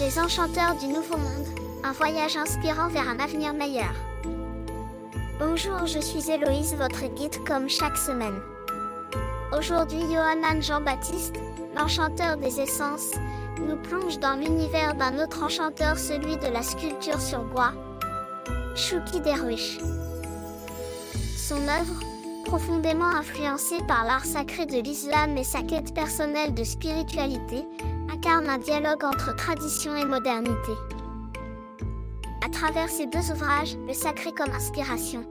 Les enchanteurs du Nouveau Monde, un voyage inspirant vers un avenir meilleur. Bonjour, je suis Héloïse, votre guide comme chaque semaine. Aujourd'hui, Johanan Jean-Baptiste, l'enchanteur des essences, nous plonge dans l'univers d'un autre enchanteur, celui de la sculpture sur bois, Shuki Derwish. Son œuvre, profondément influencée par l'art sacré de l'islam et sa quête personnelle de spiritualité, incarne un dialogue entre tradition et modernité. À travers ces deux ouvrages, le sacré comme inspiration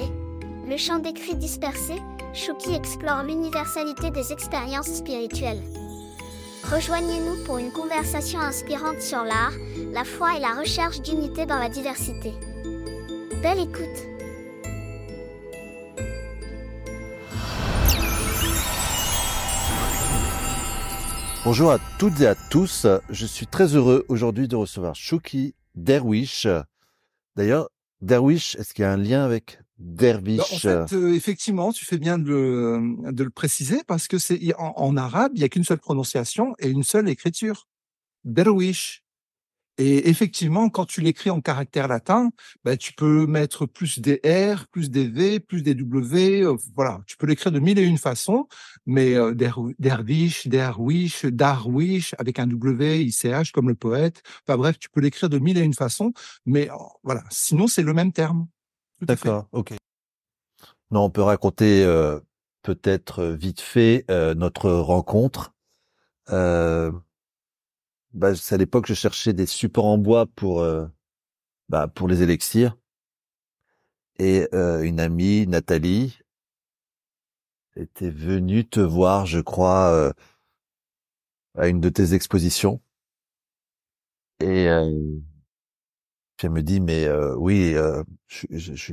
et le chant d'écrit dispersé, Shuki explore l'universalité des expériences spirituelles. Rejoignez-nous pour une conversation inspirante sur l'art, la foi et la recherche d'unité dans la diversité. Belle écoute Bonjour à toutes et à tous. Je suis très heureux aujourd'hui de recevoir Shuki Derwish. D'ailleurs, Derwish, est-ce qu'il y a un lien avec Dervish Bah, En fait, euh, effectivement, tu fais bien de le, de le préciser parce que c'est en, en arabe, il y a qu'une seule prononciation et une seule écriture. Derwish. Et effectivement, quand tu l'écris en caractère latin, bah, tu peux mettre plus des R, plus des V, plus des W. euh, voilà, tu peux l'écrire de mille et une façons, mais euh, Der- dervish, derwish, darwish, avec un W, ICH comme le poète. Enfin bref, tu peux l'écrire de mille et une façons, mais euh, voilà. Sinon, c'est le même terme. D'accord, ok. Non, on peut raconter euh, peut-être vite fait notre rencontre. Euh, bah, à l'époque je cherchais des supports en bois pour euh, bah, pour les élixirs. Et euh, une amie Nathalie était venue te voir, je crois, euh, à une de tes expositions. Et euh, puis elle me dit mais euh, oui, je, je, je-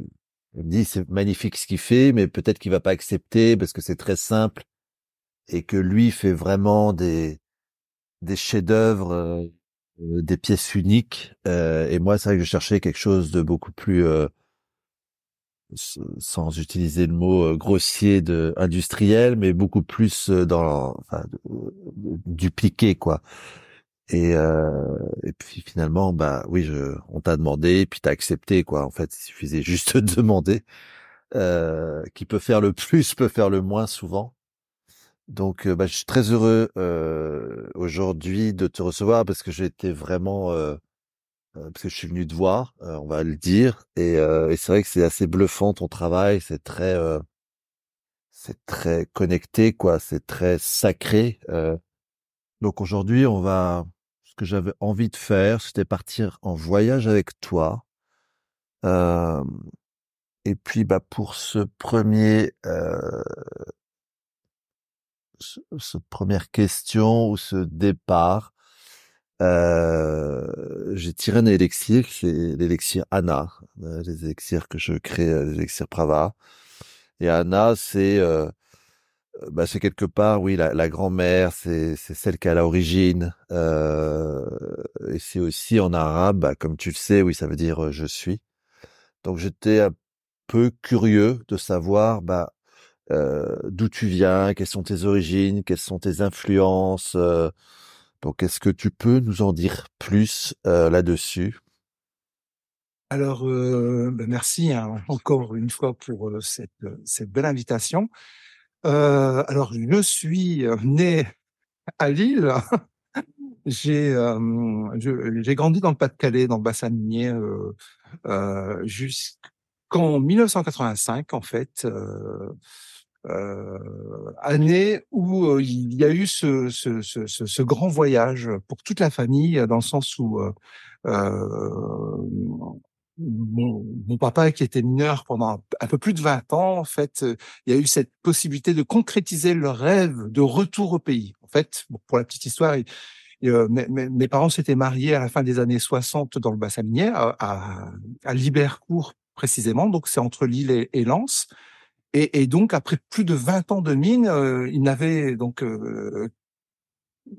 me dit c'est magnifique ce qu'il fait, mais peut-être qu'il va pas accepter parce que c'est très simple et que lui fait vraiment des des chefs-d'œuvre, euh, euh, des pièces uniques. Euh, et moi, c'est vrai que je cherchais quelque chose de beaucoup plus, euh, sans utiliser le mot euh, grossier, de industriel, mais beaucoup plus dans, enfin, dupliqué quoi. Et, euh, et puis finalement, bah oui, je, on t'a demandé, puis t'as accepté quoi. En fait, il suffisait juste de demander. Euh, qui peut faire le plus peut faire le moins souvent. Donc, bah, je suis très heureux aujourd'hui de te recevoir parce que j'ai été vraiment parce que je suis venu te voir, euh, on va le dire, et, euh, et c'est vrai que c'est assez bluffant ton travail, c'est très euh, c'est très connecté quoi, c'est très sacré. Donc aujourd'hui, on va ce que j'avais envie de faire, c'était partir en voyage avec toi. Et puis bah pour ce premier cette première question ou ce départ, euh, j'ai tiré un élixir, c'est l'élixir Anna, euh, les élixirs que je crée, euh, les élixirs Prava. Et Anna, c'est euh, bah, c'est quelque part, oui, la, la grand-mère, c'est celle qui a l'origine, euh, et c'est aussi en arabe, bah, comme tu le sais, oui, ça veut dire je suis. Donc j'étais un peu curieux de savoir, bah euh, d'où tu viens, quelles sont tes origines, quelles sont tes influences. euh, donc, est-ce que tu peux nous en dire plus euh, là-dessus? Alors, ben merci hein, encore une fois pour cette, cette belle invitation. Alors, je suis né à Lille. J'ai j'ai grandi dans le Pas-de-Calais, dans le bassin minier, jusqu'en 1985, en fait. Euh, année où euh, il y a eu ce, ce, ce, ce, grand voyage pour toute la famille, dans le sens où euh, euh, mon, papa, qui était mineur pendant un, peu plus de 20 ans, en fait, euh, il y a eu cette possibilité de concrétiser le rêve de retour au pays. En fait, pour la petite histoire, mes, parents s'étaient mariés à la fin des années 60 dans le bassin minier, à, à, Libercourt précisément, donc c'est entre Lille et Lens. Et, et donc, après plus de 20 ans de mine, euh, ils n'avaient donc euh,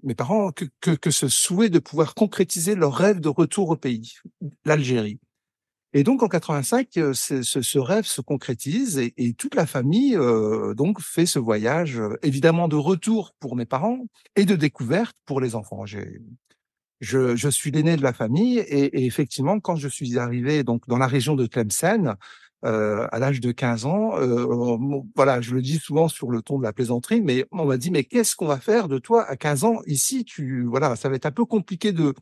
mes parents que, que, que ce souhait de pouvoir concrétiser leur rêve de retour au pays, l'Algérie. Et donc en 85, euh, ce, ce, rêve se concrétise et, et toute la famille euh, donc fait ce voyage, euh, évidemment de retour pour mes parents et de découverte pour les enfants. Je, je suis l'aîné de la famille et, et, effectivement, quand je suis arrivé donc dans la région de Tlemcen, euh, à l'âge de 15 ans, euh, voilà, je le dis souvent sur le ton de la plaisanterie, mais on m'a dit mais qu'est-ce qu'on va faire de toi à 15 ans? Ici Tu voilà, ça va être un peu compliqué de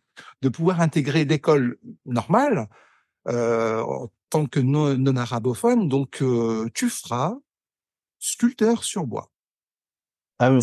de pouvoir intégrer l'école normale euh, en tant que non, non arabophone, donc euh, tu feras sculpteur sur bois. Ah oui,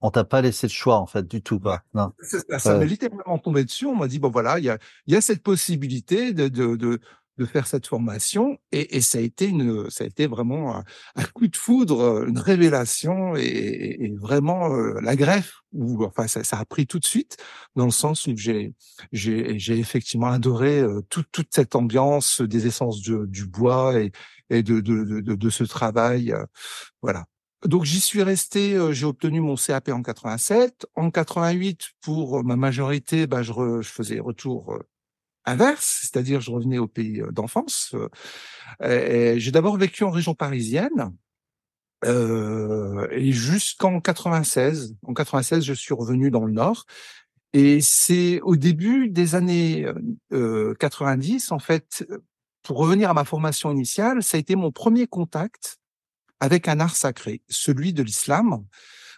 on t'a pas laissé le choix en fait du tout, pas. Non. Ça, ça m'est littéralement tombé dessus. On m'a dit bon voilà, il y a, y a cette possibilité de, de, de, de faire cette formation et, ça a été une, ça a été vraiment un, coup de foudre, une révélation et, vraiment euh, la greffe. Où, enfin, ça, a pris tout de suite dans le sens où j'ai, j'ai, effectivement adoré euh, toute, toute cette ambiance des essences de, du bois et, et de, de, de, ce travail. Euh, voilà. Donc j'y suis resté, euh, j'ai obtenu mon CAP en 87. En 88, pour ma majorité, bah, je, faisais retour euh, inverse, c'est-à-dire je revenais au pays euh, d'enfance. j'ai d'abord vécu en région parisienne. Euh, et jusqu'en 96, en 96, je suis revenu dans le Nord. Et c'est au début des années euh, 90, en fait, pour revenir à ma formation initiale, ça a été mon premier contact avec un art sacré, celui de l'islam, euh,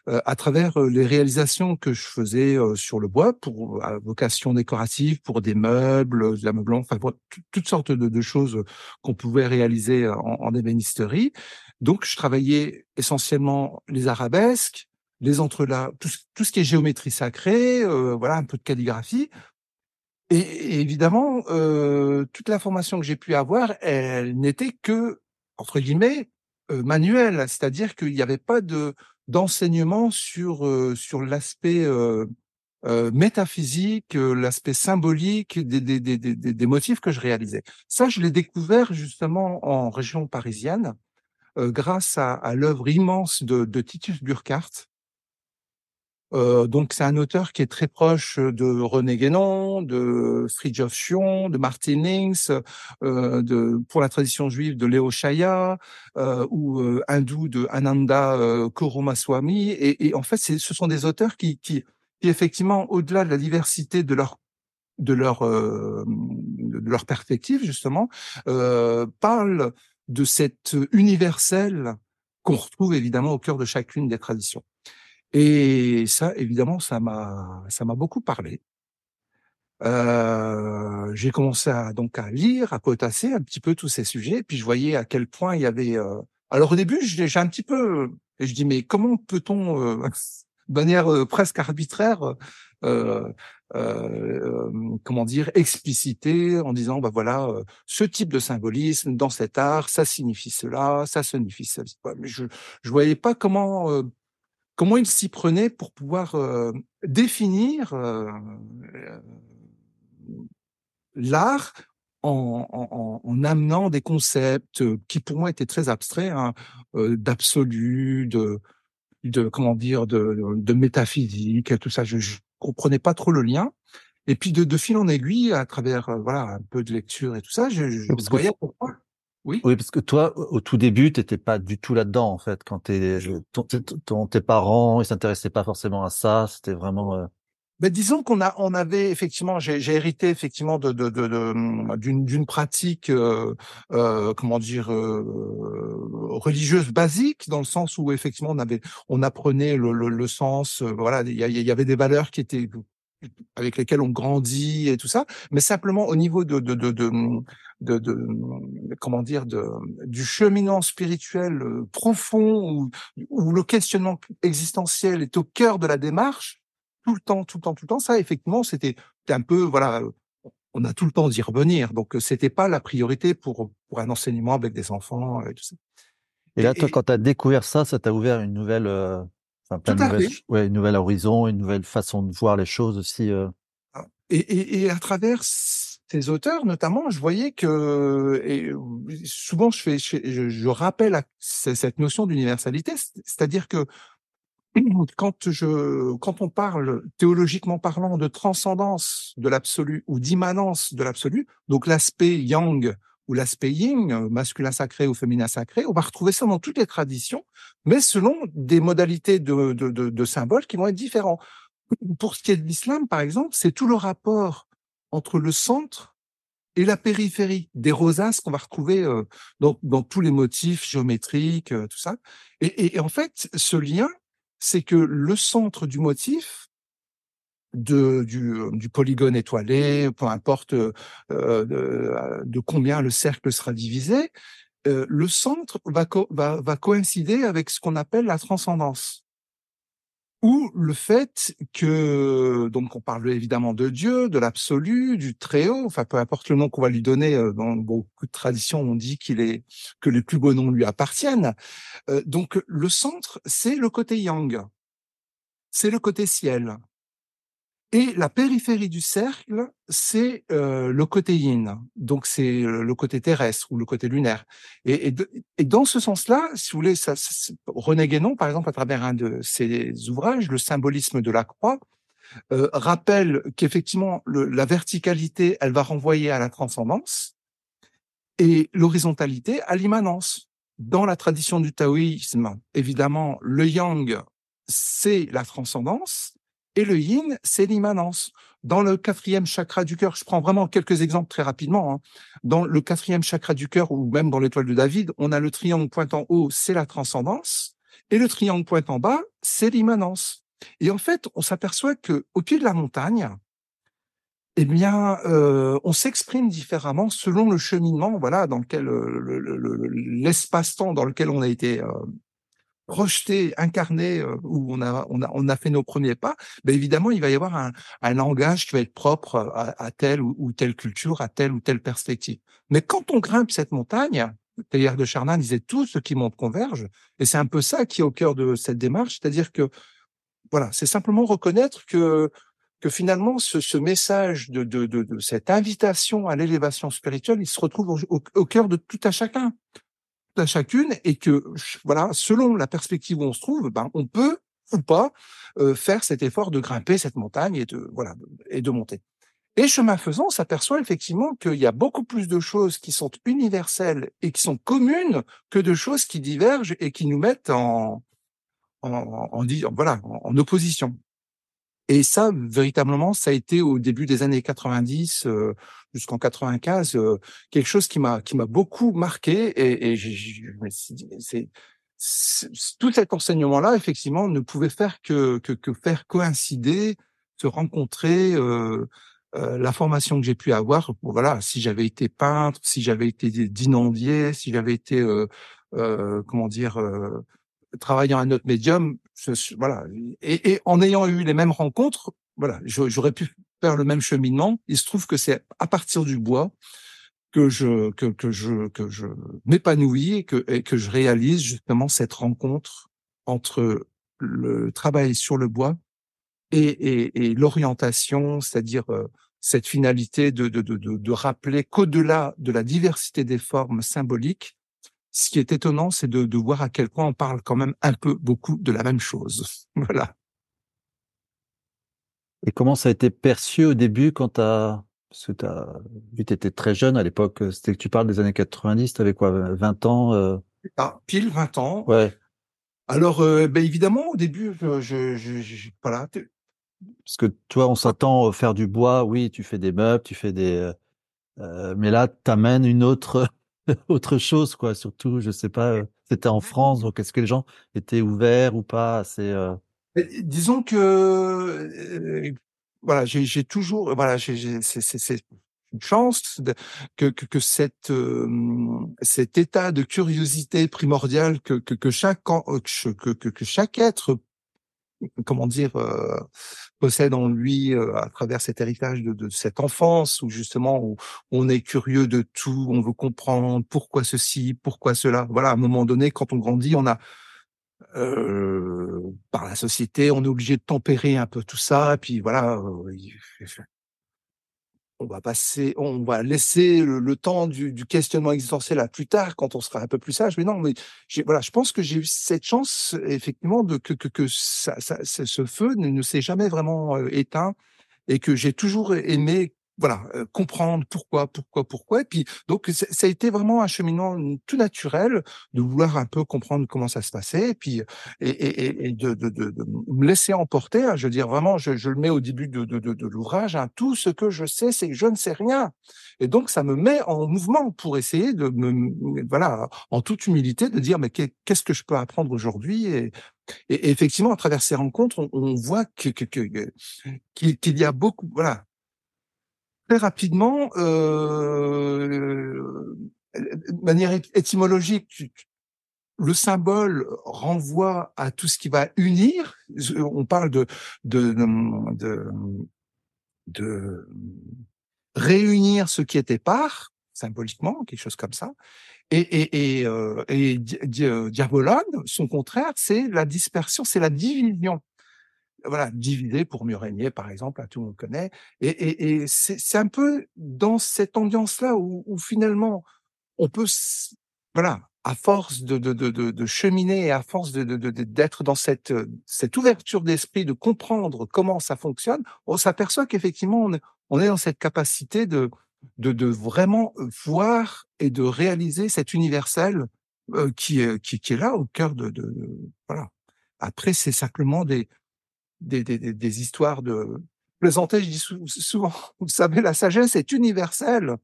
à travers euh, les réalisations que je faisais euh, sur le bois pour à vocation décorative, pour des meubles, de l'ameublement, enfin pour toutes sortes de, de choses qu'on pouvait réaliser en, en ébénisterie. Donc, je travaillais essentiellement les arabesques, les entrelacs, tout, tout, ce qui est géométrie sacrée, euh, voilà, un peu de calligraphie. Et, évidemment, euh, toute la formation que j'ai pu avoir, elle n'était que entre guillemets euh, manuel, c'est-à-dire qu'il n'y avait pas de d'enseignement sur euh, sur l'aspect euh, métaphysique, l'aspect symbolique des, des, des, des, motifs que je réalisais. Ça, je l'ai découvert justement en région parisienne grâce à, à l'œuvre immense de, de Titus Burkhardt, euh, donc c'est un auteur qui est très proche de René Guénon, de Fridtjof Schion, de Martin Links, euh, de pour la tradition juive de Léo Shaya euh, ou euh, hindou de Ananda euh, Koromaswamy. Et, et, en fait, ce sont des auteurs qui, qui, qui effectivement, au-delà de la diversité de leur de leur de leur perspective justement, parlent de cet universel qu'on retrouve évidemment au cœur de chacune des traditions. Et ça, évidemment, ça m'a, ça m'a beaucoup parlé. Euh, j'ai commencé à donc à lire, à potasser un petit peu tous ces sujets, puis je voyais à quel point il y avait. Euh... Alors au début, j'ai un petit peu, et je dis mais comment peut-on, euh, de manière euh, presque arbitraire, euh, comment dire, expliciter en disant bah voilà, ce type de symbolisme dans cet art, ça signifie cela, ça signifie cela. Mais je je voyais pas comment comment il s'y prenait pour pouvoir euh, définir euh, l'art en, en, en, amenant des concepts qui pour moi étaient très abstraits, hein, euh, d'absolu, de, de comment dire, de, de métaphysique, tout ça. Je, je comprenais pas trop le lien. Et puis de, de fil en aiguille, à travers voilà un peu de lecture et tout ça, je, je voyais pourquoi oui. Oui, parce que toi, au tout début, t'étais pas du tout là-dedans, en fait. Quand t'es, ton, ton, tes parents, ils s'intéressaient pas forcément à ça. C'était vraiment. Euh... Ben, disons qu'on a, on avait effectivement, j'ai, hérité effectivement de, de, de, de d'une, d'une pratique, euh, euh, comment dire, euh, religieuse basique, dans le sens où effectivement on avait, on apprenait le, le, le sens. Euh, voilà, il y, y, avait des valeurs qui étaient avec lesquels on grandit et tout ça, mais simplement au niveau de de de de, de, comment dire de du cheminement spirituel euh, profond où, où le questionnement existentiel est au cœur de la démarche tout le temps, tout le temps, tout le temps. Ça, effectivement, c'était un peu voilà, on a tout le temps d'y revenir, donc euh, c'était pas la priorité pour pour un enseignement avec des enfants et tout ça. Et là, toi, quand tu as découvert ça, ça t'a ouvert une nouvelle euh Enfin, plein ouais, une nouvelle horizon, une nouvelle façon de voir les choses aussi. Euh... Ah, et, et, et, à travers ces auteurs, notamment, je voyais que, et souvent je fais, je, je rappelle à cette notion d'universalité, c'est-à-dire que quand je, quand on parle théologiquement parlant de transcendance de l'absolu ou d'immanence de l'absolu, donc l'aspect yang ou l'aspect yin, euh, masculin sacré ou féminin sacré, on va retrouver ça dans toutes les traditions, mais selon des modalités de, de, de, de symboles qui vont être différents. pour ce qui est de l'islam, par exemple, c'est tout le rapport entre le centre et la périphérie, des rosaces qu'on va retrouver euh, dans, dans, tous les motifs géométriques, euh, tout ça. Et, et, en fait, ce lien, c'est que le centre du motif, de, du, du polygone étoilé, peu importe euh, de, de, combien le cercle sera divisé, euh, le centre va, va, va coïncider avec ce qu'on appelle la transcendance ou le fait que donc on parle évidemment de Dieu, de l'absolu, du très haut, enfin peu importe le nom qu'on va lui donner. Euh, dans beaucoup de traditions, on dit qu'il est que les plus beaux noms lui appartiennent. Euh, donc le centre, c'est le côté yang, c'est le côté ciel. Et la périphérie du cercle, c'est euh, le côté yin, donc c'est euh, le côté terrestre ou le côté lunaire. Et, et, et dans ce sens-là, si vous voulez, ça, ça, René Guénon, par exemple, à travers un de ses ouvrages, Le symbolisme de la croix, euh, rappelle qu'effectivement, la verticalité, elle va renvoyer à la transcendance et l'horizontalité à l'immanence. Dans la tradition du taoïsme, évidemment, le yang, c'est la transcendance, et le yin, c'est l'immanence. Dans le quatrième chakra du cœur, je prends vraiment quelques exemples très rapidement. Hein. Dans le quatrième chakra du cœur, ou même dans l'étoile de David, on a le triangle pointant haut, c'est la transcendance, et le triangle pointant bas, c'est l'immanence. Et en fait, on s'aperçoit que au pied de la montagne, eh bien, euh, on s'exprime différemment selon le cheminement, voilà, dans lequel euh, l'espace-temps dans lequel on a été euh, projeté, incarné, euh, où on a, on a, on a fait nos premiers pas, ben évidemment, il va y avoir un, un langage qui va être propre à, à telle ou, telle culture, à telle ou telle perspective. Mais quand on grimpe cette montagne, Théière de Chardin disait tout ce qui monte converge, et c'est un peu ça qui est au cœur de cette démarche, c'est-à-dire que voilà, c'est simplement reconnaître que que finalement ce, ce message de, de, de, de, cette invitation à l'élévation spirituelle, il se retrouve au, au cœur de tout à chacun à chacune et que voilà, selon la perspective où on se trouve, ben on peut ou pas euh, faire cet effort de grimper cette montagne et de voilà et de monter. Et chemin faisant, on s'aperçoit effectivement qu'il y a beaucoup plus de choses qui sont universelles et qui sont communes que de choses qui divergent et qui nous mettent en en, en, en voilà en opposition. Et ça, véritablement, ça a été au début des années 90 euh, jusqu'en 95 euh, quelque chose qui m'a qui m'a beaucoup marqué. Et, et je me suis dit, c'est tout cet enseignement-là, effectivement, ne pouvait faire que, que, que faire coïncider, se rencontrer. Euh, euh, la formation que j'ai pu avoir, voilà, si j'avais été peintre, si j'avais été d'inondier, si j'avais été, euh, euh, comment dire, euh, travaillant à notre médium, voilà, et, en ayant eu les mêmes rencontres, voilà, j'aurais pu faire le même cheminement. Il se trouve que c'est à partir du bois que je que, je que je m'épanouis et que que je réalise justement cette rencontre entre le travail sur le bois et, et, et l'orientation, c'est-à-dire euh, cette finalité de, de, de, de rappeler qu'au-delà de la diversité des formes symboliques, ce qui est étonnant, c'est de, de, voir à quel point on parle quand même un peu beaucoup de la même chose. voilà. Et comment ça a été perçu au début quand tu as... Parce que tu as vu, tu étais très jeune à l'époque, c'était que tu parles des années 90, tu avais quoi, 20 ans euh... ah, Pile 20 ans. Ouais. Alors, euh, ben évidemment, au début, je, je, je, voilà. Parce que toi, on s'attend à faire du bois, oui, tu fais des meubles, tu fais des... Euh, euh mais là, tu amènes une autre autre chose, quoi. Surtout, je sais pas, euh, c'était en France, donc est-ce que les gens étaient ouverts ou pas C'est euh... disons que euh, voilà, j'ai toujours voilà, c'est une chance de, que, que, que cette euh, cet état de curiosité primordiale que que, que chaque que, que, que chaque être comment dire, euh, possède en lui euh, à travers cet héritage de, de, cette enfance où justement où on est curieux de tout, on veut comprendre pourquoi ceci, pourquoi cela. Voilà, à un moment donné, quand on grandit, on a euh, par la société, on est obligé de tempérer un peu tout ça, et puis voilà, euh, on va passer, on va laisser le, temps du, questionnement existentiel à plus tard quand on sera un peu plus sage. Mais non, mais voilà, je pense que j'ai eu cette chance effectivement de que que, que ce feu ne, ne s'est jamais vraiment euh, éteint et que j'ai toujours aimé voilà, euh, comprendre pourquoi, pourquoi, pourquoi. Et puis, donc, ça a été vraiment un cheminement tout naturel de vouloir un peu comprendre comment ça se passait, et puis, et, et, et de, de, de, me laisser emporter. Hein. je veux dire, vraiment, je, je le mets au début de, de, de, l'ouvrage. Hein, tout ce que je sais, c'est que je ne sais rien. Et donc, ça me met en mouvement pour essayer de me, voilà, en toute humilité, de dire, mais qu'est-ce que je peux apprendre aujourd'hui? Et, et, effectivement, à travers ces rencontres, on, voit que qu'il y a beaucoup, voilà, très rapidement, euh, de manière étymologique, le symbole renvoie à tout ce qui va unir. On parle de de, de, de réunir ce qui était part, symboliquement, quelque chose comme ça. Et, et, et, euh, et diabolone, son contraire, c'est la dispersion, c'est la division voilà, diviser pour mieux régner, par exemple, à tout le monde connaît. Et, et, et c'est un peu dans cette ambiance-là où, où, finalement on peut, voilà, à force de, de, de, de cheminer et à force de d'être dans cette, cette ouverture d'esprit, de comprendre comment ça fonctionne, on s'aperçoit qu'effectivement on, on est dans cette capacité de, de, vraiment voir et de réaliser cet universel euh, qui, qui, qui est là au cœur de, de voilà. Après, c'est simplement des, des, des, des histoires de plaisanter. Je dis souvent, vous savez, la sagesse est universelle.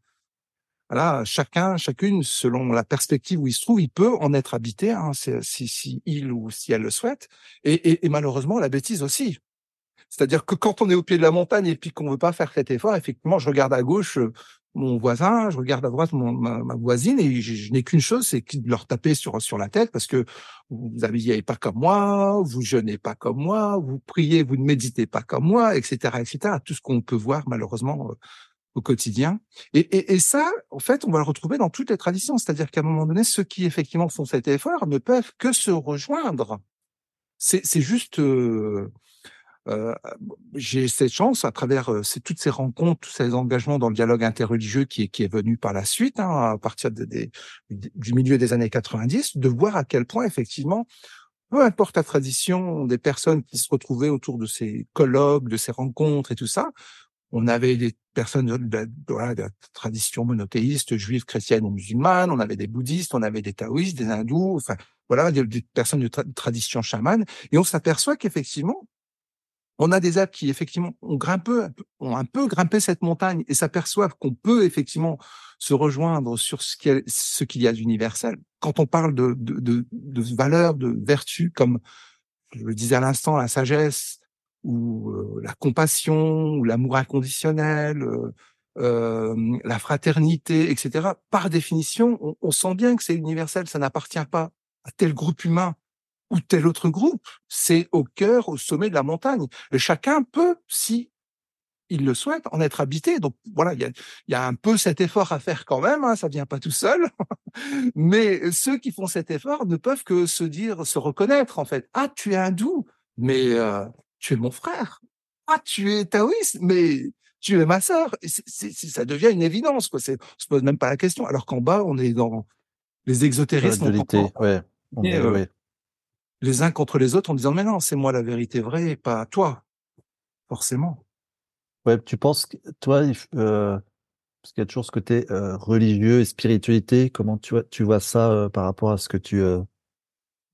Voilà, chacun, chacune, selon la perspective où il se trouve, il peut en être habité, hein, si, si il ou si elle le souhaite. Et, et, et malheureusement, la bêtise aussi. C'est-à-dire que quand on est au pied de la montagne et puis qu'on veut pas faire cet effort, effectivement, je regarde à gauche, mon voisin, je regarde à droite ma, voisine et je, n'ai qu'une chose, c'est de leur taper sur sur la tête parce que vous habillez pas comme moi, vous jeûnez pas comme moi, vous priez, vous ne méditez pas comme moi, etc., etc. Tout ce qu'on peut voir malheureusement euh, au quotidien. Et, et, et, ça, en fait, on va le retrouver dans toutes les traditions. C'est-à-dire qu'à un moment donné, ceux qui effectivement font cet effort ne peuvent que se rejoindre. C'est juste euh, euh, j'ai cette chance à travers euh, toutes ces rencontres, tous ces engagements dans le dialogue interreligieux qui est, venu par la suite, hein, à partir du milieu des années 90, de voir à quel point effectivement, peu importe la tradition des personnes qui se retrouvaient autour de ces colloques, de ces rencontres et tout ça, on avait des personnes de, de, tradition monothéiste, juive, chrétienne ou musulmane, on avait des bouddhistes, on avait des taoïstes, des hindous, enfin voilà, des, personnes de tradition chamane, et on s'aperçoit qu'effectivement, on a des êtres qui effectivement ont grimpé, ont un peu grimpé cette montagne et s'aperçoivent qu'on peut effectivement se rejoindre sur ce qu'il y a d'universel. Quand on parle de, valeurs, de vertus, comme je le disais à l'instant, la sagesse ou euh, la compassion ou l'amour inconditionnel, euh, euh, la fraternité, etc. Par définition, on, on sent bien que c'est universel, ça n'appartient pas à tel groupe humain ou tel autre groupe. C'est au cœur, au sommet de la montagne. Et chacun peut, si il le souhaite, en être habité. Donc voilà, il y a, y a, un peu cet effort à faire quand même. Hein, ça vient pas tout seul. mais ceux qui font cet effort ne peuvent que se dire, se reconnaître en fait. Ah, tu es hindou, mais euh, tu es mon frère. Ah, tu es taoïste, mais tu es ma sœur. ça devient une évidence. Quoi. C'est, on se pose même pas la question. Alors qu'en bas, on est dans les exotérismes. Ouais. On est, les uns contre les autres en disant mais non, c'est moi la vérité vraie et pas toi, forcément. Ouais, tu penses que toi, euh, parce qu'il y a toujours ce côté euh, religieux et spiritualité, comment tu vois, tu vois ça euh, par rapport à ce que tu.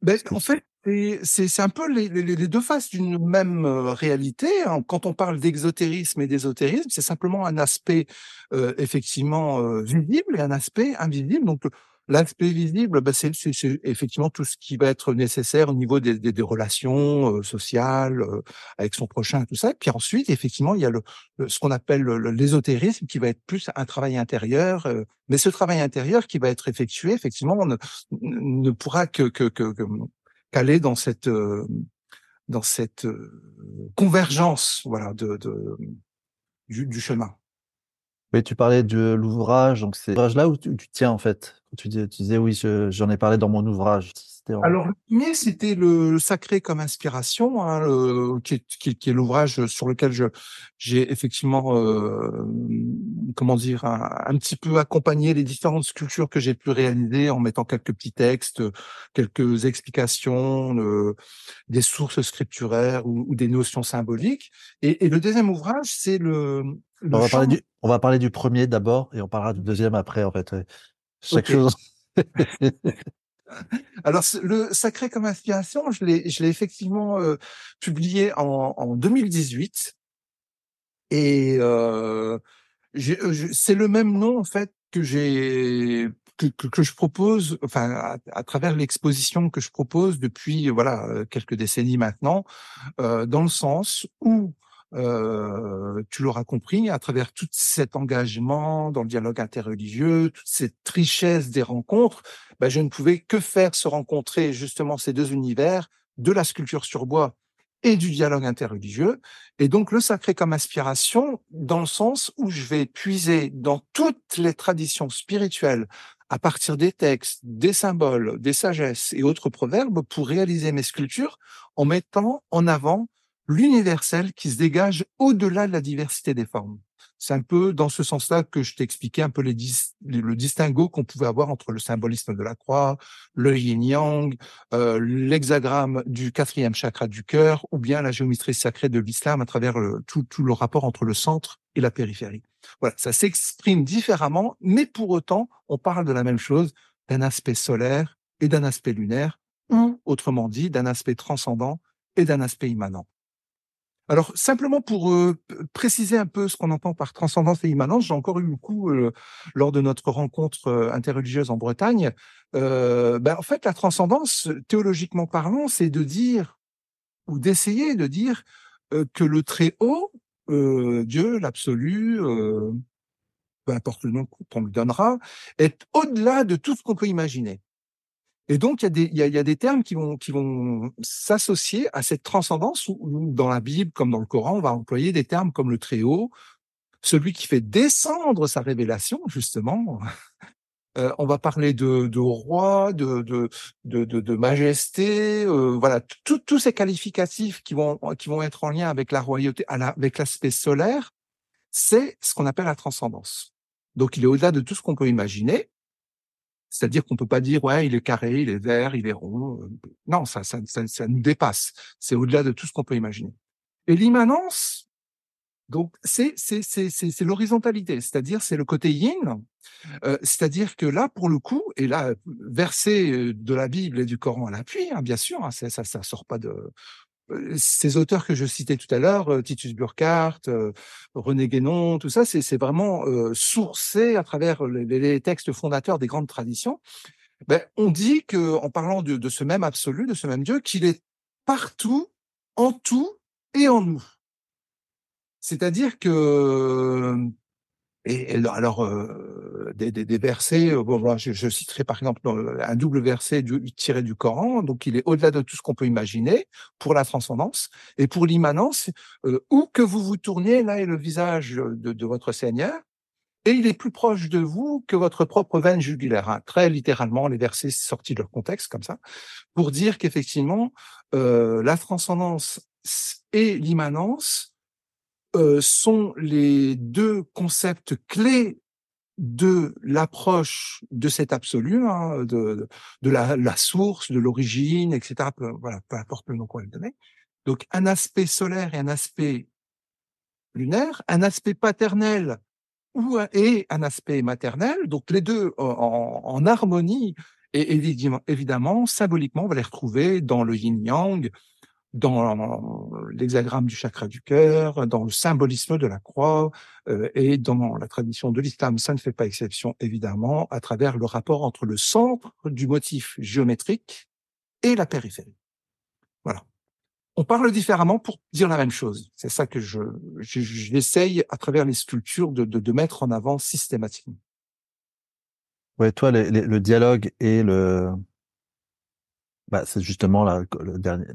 Ben, en fait, c'est un peu les, les, deux faces d'une même réalité. Hein. Quand on parle d'exotérisme et d'ésotérisme, c'est simplement un aspect effectivement visible et un aspect invisible. Donc L'aspect visible, bah, c'est effectivement tout ce qui va être nécessaire au niveau des, des, des relations sociales euh, avec son prochain, tout ça. Puis ensuite, effectivement, il y a le, ce qu'on appelle l'ésotérisme qui va être plus un travail intérieur. Euh, mais ce travail intérieur qui va être effectué, effectivement, on ne, ne pourra que, que, que, qu'aller dans cette dans cette convergence, voilà, de, de du, du chemin. Oui, tu parlais de l'ouvrage, donc c'est l'ouvrage là où tu, tiens en fait. Tu, tu disais oui, j'en ai parlé dans mon ouvrage. Alors le premier, c'était le, Sacré comme inspiration, hein, le, qui, qui, qui, est l'ouvrage sur lequel je j'ai effectivement euh, comment dire, un, petit peu accompagner les différentes sculptures que j'ai pu réaliser en mettant quelques petits textes, quelques explications, euh, des sources scripturaires ou, des notions symboliques. Et, le deuxième ouvrage, c'est le, on, va parler du, on va parler du premier d'abord et on parlera du deuxième après, en fait. Chaque chose. Alors, le Sacré comme inspiration, je l'ai, effectivement euh, publié en, en 2018. Et euh, euh c'est le même nom, en fait, que j'ai que, que, je propose, enfin, à, travers l'exposition que je propose depuis voilà euh, quelques décennies maintenant, euh, dans le sens où euh, tu l'auras compris, à travers tout cet engagement dans le dialogue interreligieux, toute cette richesse des rencontres, ben, je ne pouvais que faire se rencontrer justement ces deux univers de la sculpture sur bois et du dialogue interreligieux. Et donc le sacré comme inspiration, dans le sens où je vais puiser dans toutes les traditions spirituelles, à partir des textes, des symboles, des sagesses et autres proverbes, pour réaliser mes sculptures en mettant en avant l'universel qui se dégage au-delà de la diversité des formes. C'est un peu dans ce sens-là que je t'expliquais un peu les le distinguo qu'on pouvait avoir entre le symbolisme de la croix, le yin-yang, euh, l'hexagramme du quatrième chakra du cœur, ou bien la géométrie sacrée de l'islam à travers tout, tout le rapport entre le centre et la périphérie. Voilà, ça s'exprime différemment, mais pour autant, on parle de la même chose, d'un aspect solaire et d'un aspect lunaire, ou autrement dit, d'un aspect transcendant et d'un aspect immanent. Alors simplement pour euh, préciser un peu ce qu'on entend par transcendance et immanence, j'ai encore eu le coup euh, lors de notre rencontre euh, interreligieuse en Bretagne. Ben, en fait, la transcendance, théologiquement parlant, c'est de dire ou d'essayer de dire que le très haut, Dieu, l'absolu, peu importe le nom qu'on lui donnera, est au-delà de tout ce qu'on peut imaginer. Et donc, il y, a des, il, y a, des termes qui vont, qui vont s'associer à cette transcendance où, dans la Bible, comme dans le Coran, on va employer des termes comme le Très-Haut, celui qui fait descendre sa révélation, justement. Euh, on va parler de, de roi, de, de, de, de majesté, euh, voilà, tous ces qualificatifs qui vont, qui vont être en lien avec la royauté, avec l'aspect solaire, c'est ce qu'on appelle la transcendance. Donc, il est au-delà de tout ce qu'on peut imaginer. C'est-à-dire qu'on peut pas dire ouais, il est carré, il est vert, il est rond. Euh, non, ça, ça, ça, nous dépasse. C'est au-delà de tout ce qu'on peut imaginer. Et l'immanence, donc c'est c'est c'est c'est l'horizontalité, c'est-à-dire c'est le côté yin, euh, c'est-à-dire que là pour le coup et là verset euh, de la Bible et du Coran à l'appui, hein, bien sûr, hein, ça ça sort pas de ces auteurs que je citais tout à l'heure, euh, Titus Burkhardt, euh, René Guénon, tout ça, c'est vraiment sourcé à travers les, textes fondateurs des grandes traditions. Ben, on dit que, en parlant de ce même absolu, de ce même Dieu, qu'il est partout, en tout et en nous. C'est-à-dire que et, alors, euh, des, des, des, versets, euh, bon, je, je, citerai par exemple un double verset tiré du Coran, donc il est au-delà de tout ce qu'on peut imaginer pour la transcendance et pour l'immanence, euh, où que vous vous tourniez, là est le visage de, de, votre Seigneur, et il est plus proche de vous que votre propre veine jugulaire. Hein. Très littéralement, les versets sortis de leur contexte comme ça, pour dire qu'effectivement, euh, la transcendance et l'immanence euh, sont les deux concepts clés de l'approche de cet absolu, hein, de, de la, la, source, de l'origine, etc. Peu, voilà, peu importe le nom qu'on va donner. Donc, un aspect solaire et un aspect lunaire, un aspect paternel ou et un aspect maternel. Donc, les deux en, en harmonie. Et évidemment, symboliquement, on va les retrouver dans le yin-yang, dans l'hexagramme du chakra du cœur, dans le symbolisme de la croix euh, et dans la tradition de l'islam, ça ne fait pas exception évidemment, à travers le rapport entre le centre du motif géométrique et la périphérie. Voilà. On parle différemment pour dire la même chose. C'est ça que je j'essaye à travers les sculptures de, de, de mettre en avant systématiquement. Ouais, toi, le dialogue et le, bah, c'est justement là, le dernier,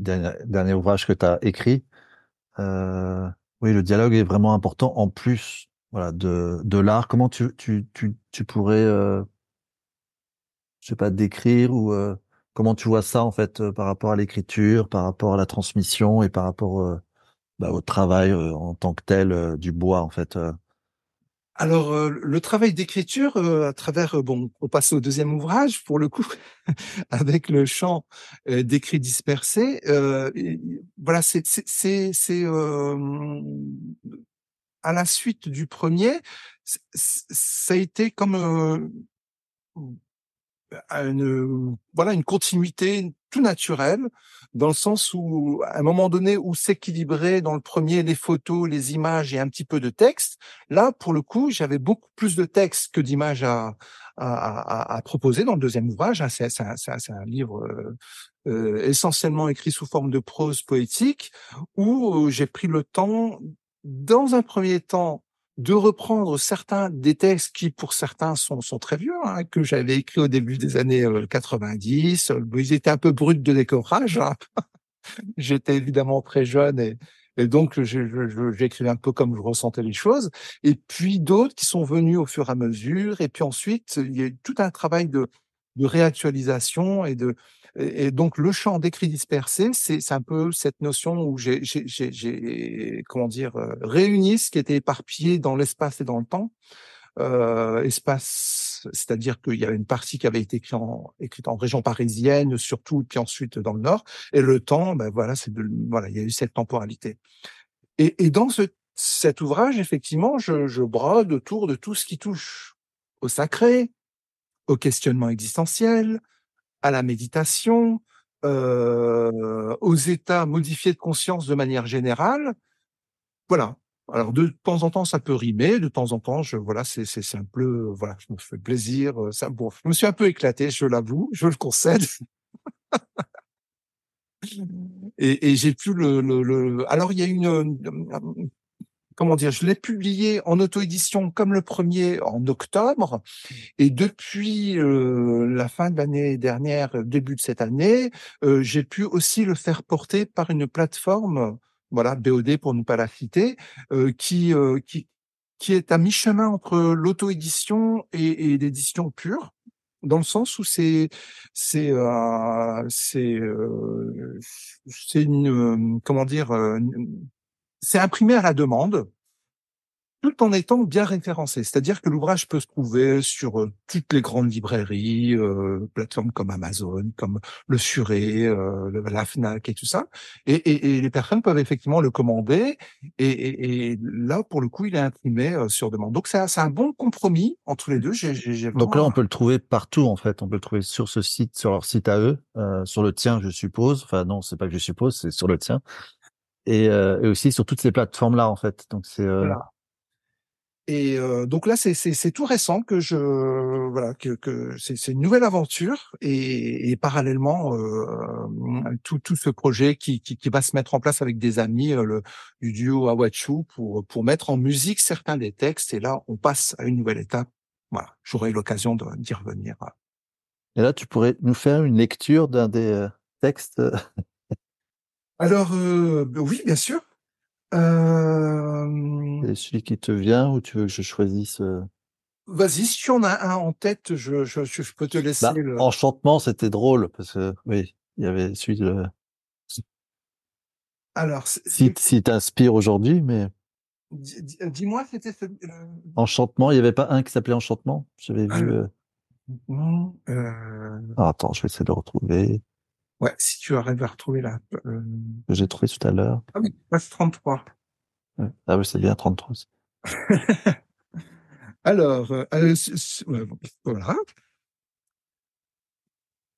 dernier, ouvrage que tu as écrit. Euh, oui, le dialogue est vraiment important en plus voilà, de, de l'art. Comment tu, tu, tu, tu pourrais, euh, je sais pas, décrire ou euh, comment tu vois ça en fait euh, par rapport à l'écriture, par rapport à la transmission et par rapport euh, bah, au travail en tant que tel du bois en fait Alors, euh, le travail d'écriture, euh, à travers, euh, bon, on passe au deuxième ouvrage, pour le coup, avec le chant d'écrits dispersés. voilà, c'est, à la suite du premier, ça a été comme voilà, une continuité tout naturelle, dans le sens où, à un moment donné, où s'équilibraient dans le premier les photos, les images et un petit peu de texte, là, pour le coup, j'avais beaucoup plus de texte que d'images à, à, à, à proposer dans le deuxième ouvrage. hein. C'est un, un livre euh, euh, essentiellement écrit sous forme de prose poétique, où euh, j'ai pris le temps, dans un premier temps, de reprendre certains des textes qui, pour certains, sont, sont très vieux, hein, que j'avais écrits au début des années euh, 90. Euh, Ils étaient un peu bruts de décorage. hein. J'étais évidemment très jeune et, donc j'écrivais un peu comme je ressentais les choses. Et puis d'autres qui sont venus au fur et à mesure. Et puis ensuite, il y a eu tout un travail de, de réactualisation et de et donc le champ d'écrit dispersé, c'est c'est un peu cette notion où j'ai comment dire euh, réuni ce qui était éparpillé dans l'espace et dans le temps. Euh, espace, c'est-à-dire qu'il y avait une partie qui avait été écrite en, écrite en région parisienne, surtout, puis ensuite dans le nord. Et le temps, ben voilà, c'est voilà, il y a eu cette temporalité. Et, et dans ce, cet ouvrage, effectivement, je, je brode autour de tout ce qui touche au sacré, au questionnement existentiel, à la méditation, euh, aux états modifiés de conscience de manière générale. Voilà. Alors de temps en temps, ça peut rimer, de temps en temps, je voilà, c'est c'est un peu voilà, je me fais plaisir. euh, Ça, bon, je me suis un peu éclaté, je l'avoue, je le concède. Et, et j'ai pu le, le, le- Alors il y a une euh, comment dire, je l'ai publié en auto-édition comme le premier en octobre. Et depuis euh, la fin de l'année dernière, début de cette année, euh, j'ai pu aussi le faire porter par une plateforme, voilà, BOD pour ne pas la citer, euh, qui, euh, qui, qui est à mi-chemin entre l'auto-édition et, et l'édition pure, dans le sens où c'est c'est euh, c'est euh, c'est une euh, comment dire euh, c'est imprimé à la demande tout en étant bien référencé. C'est-à-dire que l'ouvrage peut se trouver sur euh, toutes les grandes librairies, euh, plateformes comme Amazon, comme le Suré, euh, la Fnac et tout ça. Et, et- et les personnes peuvent effectivement le commander. Et, et- et là, pour le coup, il est imprimé euh, sur demande. Donc, c'est un, c'est un bon compromis entre les deux. Donc là, on peut le trouver partout, en fait. On peut le trouver sur ce site, sur leur site à eux, euh, sur le tien, je suppose. Enfin, non, c'est pas que je suppose, c'est sur le tien. Et, euh, et aussi sur toutes ces plateformes-là, en fait. Donc c'est. euh, Voilà. Et euh, donc là, c'est tout récent que je voilà que que c'est une nouvelle aventure et, et parallèlement euh, tout tout ce projet qui, qui qui va se mettre en place avec des amis euh, le du duo Awachu pour pour mettre en musique certains des textes et là on passe à une nouvelle étape. Voilà, j'aurai l'occasion d'y revenir. Et là, tu pourrais nous faire une lecture d'un des textes. Alors euh, oui, bien sûr. Euh, C'est celui qui te vient ou tu veux que je choisisse euh? Vas-y, si tu en as un en tête, je je, je peux te laisser bah, le. Enchantement, c'était drôle parce que oui, il y avait celui de. Alors, Si, si t'inspires aujourd'hui, mais dis- Dis-moi, c'était ce... euh, Enchantement, il y avait pas un qui s'appelait Enchantement? J'avais vu. Euh, euh, ah, attends, je vais essayer de le retrouver. Ouais, si tu arrives à retrouver la... euh, j'ai trouvé tout à l'heure. Ah oui, page 33. Ouais. Ah oui, c'est bien 33. Alors, euh, euh, voilà.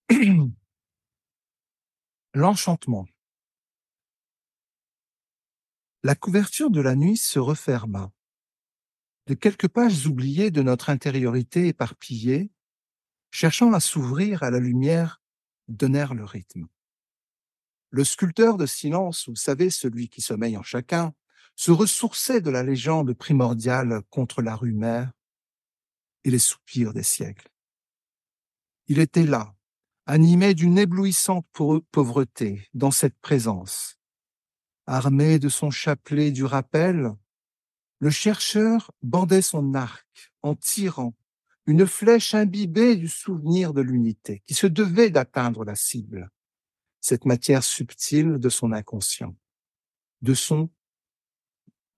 L'enchantement. La couverture de la nuit se referma. De quelques pages oubliées de notre intériorité éparpillée, cherchant à s'ouvrir à la lumière, donnèrent le rythme. Le sculpteur de silence, vous savez, celui qui sommeille en chacun, se ressourçait de la légende primordiale contre la rumeur et les soupirs des siècles. Il était là, animé d'une éblouissante pau- pauvreté dans cette présence. Armé de son chapelet du rappel, le chercheur bandait son arc en tirant une flèche imbibée du souvenir de l'unité qui se devait d'atteindre la cible, cette matière subtile de son inconscient, de son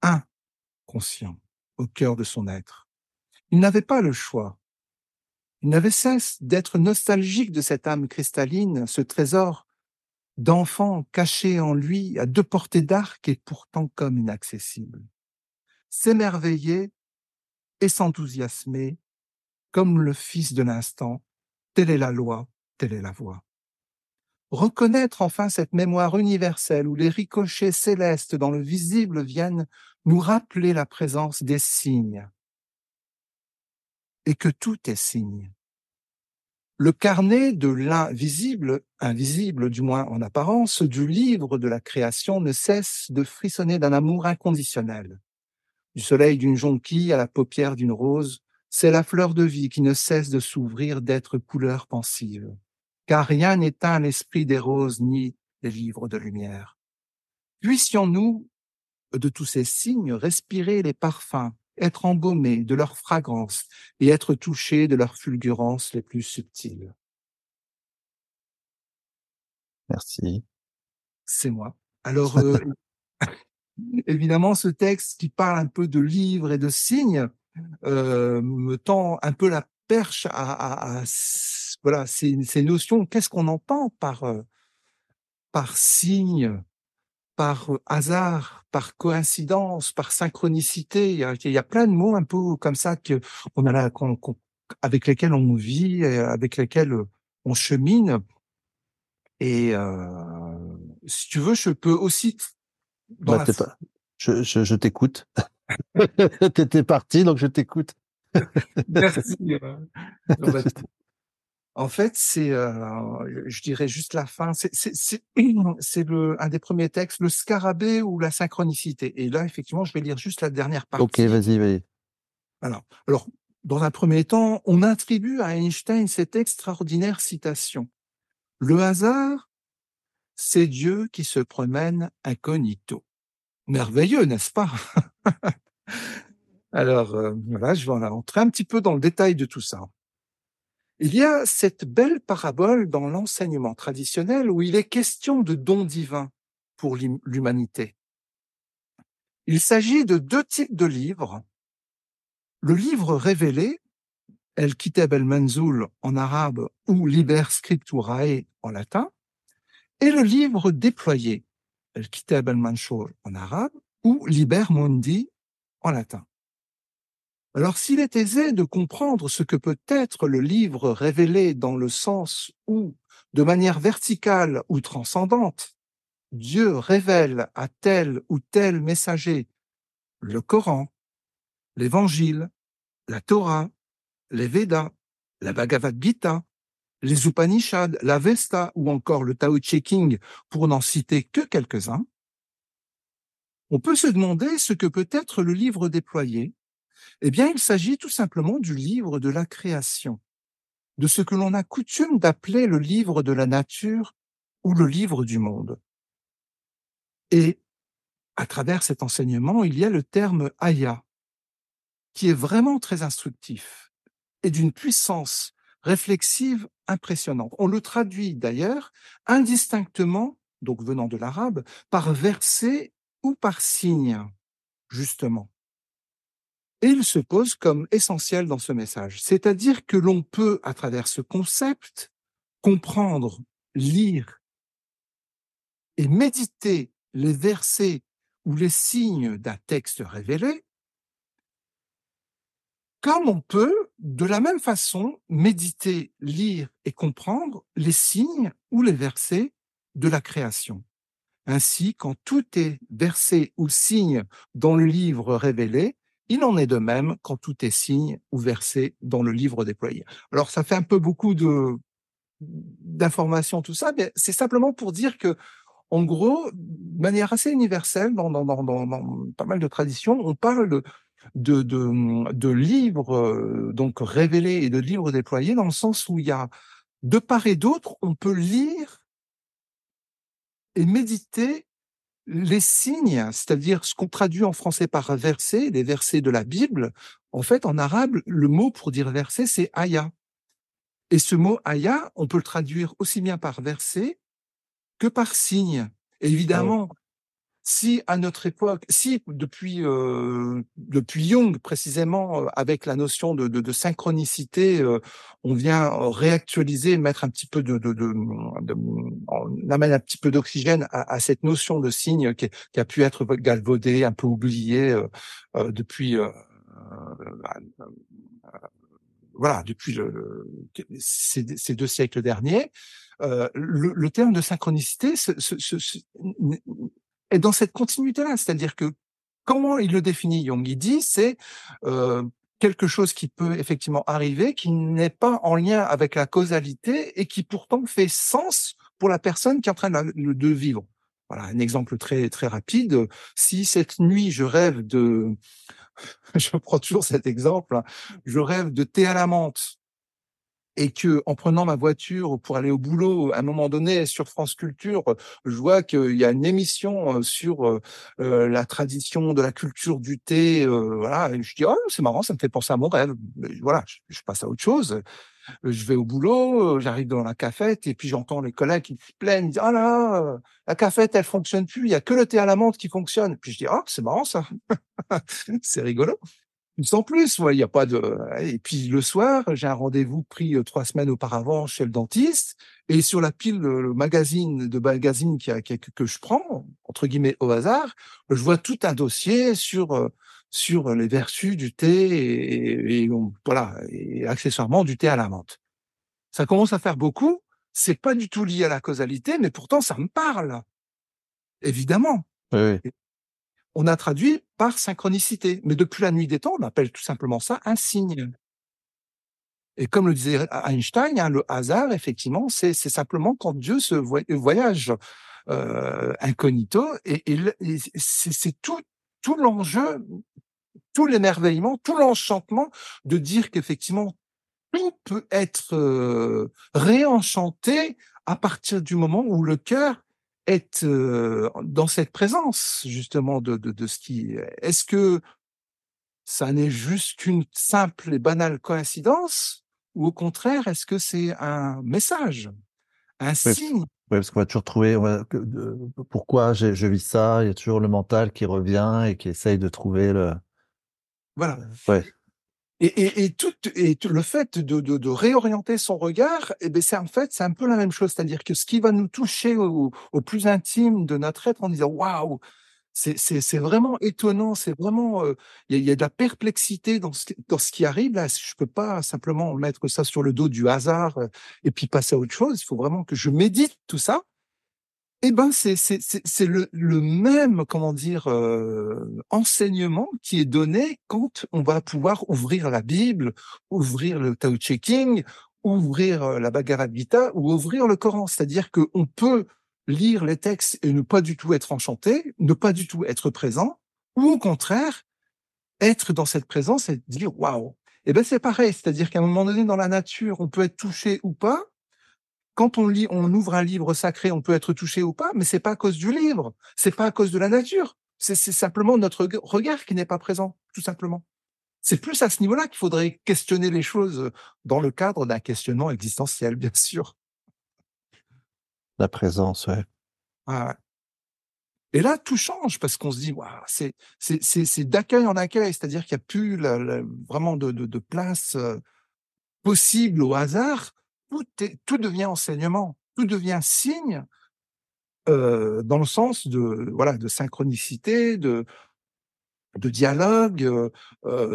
inconscient au cœur de son être, Il n'avait pas le choix. Il n'avait cesse d'être nostalgique de cette âme cristalline, ce trésor d'enfant caché en lui à deux portées d'arc et pourtant comme inaccessible. S'émerveiller et s'enthousiasmer comme le fils de l'instant, telle est la loi, telle est la voie. Reconnaître enfin cette mémoire universelle où les ricochets célestes dans le visible viennent nous rappeler la présence des signes et que tout est signe. Le carnet de l'invisible, invisible du moins en apparence, du livre de la création ne cesse de frissonner d'un amour inconditionnel. Du soleil d'une jonquille à la paupière d'une rose, c'est la fleur de vie qui ne cesse de s'ouvrir d'être couleur pensive. Car rien n'éteint l'esprit des roses ni des livres de lumière. Puissions-nous, de tous ces signes, respirer les parfums être embaumé de leur fragrance et être touché de leurs fulgurances les plus subtiles. Merci. C'est moi. Alors, euh, évidemment, ce texte qui parle un peu de livres et de signes euh, me tend un peu la perche à, à, voilà ces, ces notions. Qu'est-ce qu'on entend par euh, par signe par hasard, par coïncidence, par synchronicité? Il y a, il y a plein de mots un peu comme ça que on a là, avec lesquels on vit, avec lesquels on chemine. Et euh, si tu veux, je peux aussi. Bah, pas... Je, je, je t'écoute. T'étais parti, donc je t'écoute. Merci. En fait, c'est, euh, je dirais juste la fin. C'est le un des premiers textes, le scarabée ou la synchronicité. Et là, effectivement, je vais lire juste la dernière partie. Ok, vas-y, vas-y. Alors, alors, dans un premier temps, on attribue à Einstein cette extraordinaire citation. Le hasard, c'est Dieu qui se promène incognito. Merveilleux, n'est-ce pas? Alors, euh, voilà, je vais entrer un petit peu dans le détail de tout ça. Il y a cette belle parabole dans l'enseignement traditionnel où il est question de dons divins pour l'humanité. Il s'agit de deux types de livres. Le livre révélé, El Kitab el Manzul en arabe ou Liber Scripturae en latin, et le livre déployé, Kitab el Manshur en arabe ou Liber Mundi en latin. Alors s'il est aisé de comprendre ce que peut être le livre révélé dans le sens où, de manière verticale ou transcendante, Dieu révèle à tel ou tel messager le Coran, l'Évangile, la Torah, les Védas, la Bhagavad Gita, les Upanishads, la Vesta ou encore le Tao Te Ching, pour n'en citer que quelques-uns, on peut se demander ce que peut être le livre déployé eh bien, il s'agit tout simplement du livre de la création, de ce que l'on a coutume d'appeler le livre de la nature ou le livre du monde. Et à travers cet enseignement, il y a le terme Aya, qui est vraiment très instructif et d'une puissance réflexive impressionnante. On le traduit d'ailleurs indistinctement, donc venant de l'arabe, par verset ou par signe, justement. Et il se pose comme essentiel dans ce message. C'est-à-dire que l'on peut, à travers ce concept, comprendre, lire et méditer les versets ou les signes d'un texte révélé, comme on peut, de la même façon, méditer, lire et comprendre les signes ou les versets de la création. Ainsi, quand tout est versé ou signe dans le livre révélé, il en est de même quand tout est signe ou versé dans le livre déployé. Alors ça fait un peu beaucoup de d'informations tout ça, mais c'est simplement pour dire que en gros, de manière assez universelle, dans, pas mal de traditions, on parle de livres euh, donc révélés et de livres déployés dans le sens où il y a de part et d'autre, on peut lire et méditer les signes, c'est-à-dire ce qu'on traduit en français par verset, les versets de la Bible, en fait, en arabe, le mot pour dire verset, c'est aya. Et ce mot aya, on peut le traduire aussi bien par verset que par signe. évidemment, si à notre époque, si depuis euh, depuis Jung précisément, euh, avec la notion de, de, de synchronicité, euh, on vient réactualiser, mettre un petit peu de, de, de, on amène un petit peu d'oxygène à, à, cette notion de signe qui, qui, a pu être galvaudée, un peu oubliée depuis voilà depuis le, ces, deux siècles derniers. Euh, le, le, terme de synchronicité ce, ce, ce, est dans cette continuité-là, c'est-à-dire que comment il le définit Jung? Il dit c'est euh, quelque chose qui peut effectivement arriver, qui n'est pas en lien avec la causalité et qui pourtant fait sens pour la personne qui est en train de, de vivre. Voilà un exemple très très rapide. Si cette nuit je rêve de, je prends toujours cet exemple, hein, je rêve de thé à la menthe et que en prenant ma voiture pour aller au boulot, à un moment donné sur France Culture, je vois qu'il y a une émission sur euh, la tradition de la culture du thé, euh, voilà, et je dis oh c'est marrant, ça me fait penser à mon rêve. voilà, je, passe à autre chose. Je vais au boulot, j'arrive dans la cafette et puis j'entends les collègues qui se plaignent, ils disent ah là, la cafette elle fonctionne plus, il y a que le thé à la menthe qui fonctionne. Puis je dis ah c'est marrant ça, c'est rigolo sans plus, il y a pas de. Et puis le soir, j'ai un rendez-vous pris euh, trois semaines auparavant chez le dentiste, et sur la pile le magazine de magazine qui, a, que je prends entre guillemets au hasard, je vois tout un dossier sur euh, sur les vertus du thé et, et, voilà et accessoirement du thé à la menthe. Ça commence à faire beaucoup. C'est pas du tout lié à la causalité, mais pourtant ça me parle. Évidemment. Oui on a traduit par synchronicité. Mais depuis la nuit des temps, on appelle tout simplement ça un signe. Et comme le disait Einstein, hein, le hasard, effectivement, c'est simplement quand Dieu se voyage euh, incognito, et, c'est tout, tout l'enjeu, tout l'émerveillement, tout l'enchantement de dire qu'effectivement tout peut être euh, réenchanté à partir du moment où le cœur être dans cette présence justement de, de, de ce qui est-ce que ça n'est juste qu'une simple et banale coïncidence ou au contraire est-ce que c'est un message un signe? oui, parce qu'on va toujours trouver pourquoi je, je, vis ça. Il y a toujours le mental qui revient et qui essaye de trouver le voilà. ouais et, le fait de, réorienter son regard, eh ben c'est en fait c'est un peu la même chose, c'est-à-dire que ce qui va nous toucher au, plus intime de notre être en disant waouh, c'est vraiment étonnant, c'est vraiment euh, il y, a, y, a de la perplexité dans ce, dans ce qui arrive là. Je peux pas simplement mettre ça sur le dos du hasard euh, et puis passer à autre chose. Il faut vraiment que je médite tout ça eh ben, c'est c'est le, le même comment dire euh, enseignement qui est donné quand on va pouvoir ouvrir la Bible, ouvrir le Tao Te Ching, ouvrir euh, la Bhagavad Gita ou ouvrir le Coran. C'est-à-dire qu'on peut lire les textes et ne pas du tout être enchanté, ne pas du tout être présent, ou au contraire être dans cette présence et dire waouh. Eh ben c'est pareil, c'est-à-dire qu'à un moment donné dans la nature, on peut être touché ou pas, quand on lit, on ouvre un livre sacré, on peut être touché ou pas, mais c'est pas à cause du livre, c'est pas à cause de la nature. C'est simplement notre regard qui n'est pas présent, tout simplement. C'est plus à ce niveau-là qu'il faudrait questionner les choses dans le cadre d'un questionnement existentiel, bien sûr. La présence, ouais. Ah, Et là, tout change parce qu'on se dit, waouh, c'est c'est d'accueil en accueil, c'est-à-dire qu'il n'y a plus vraiment de, de, de place euh, possible au hasard tout, devient enseignement, tout devient signe dans le sens de voilà de synchronicité, de dialogue,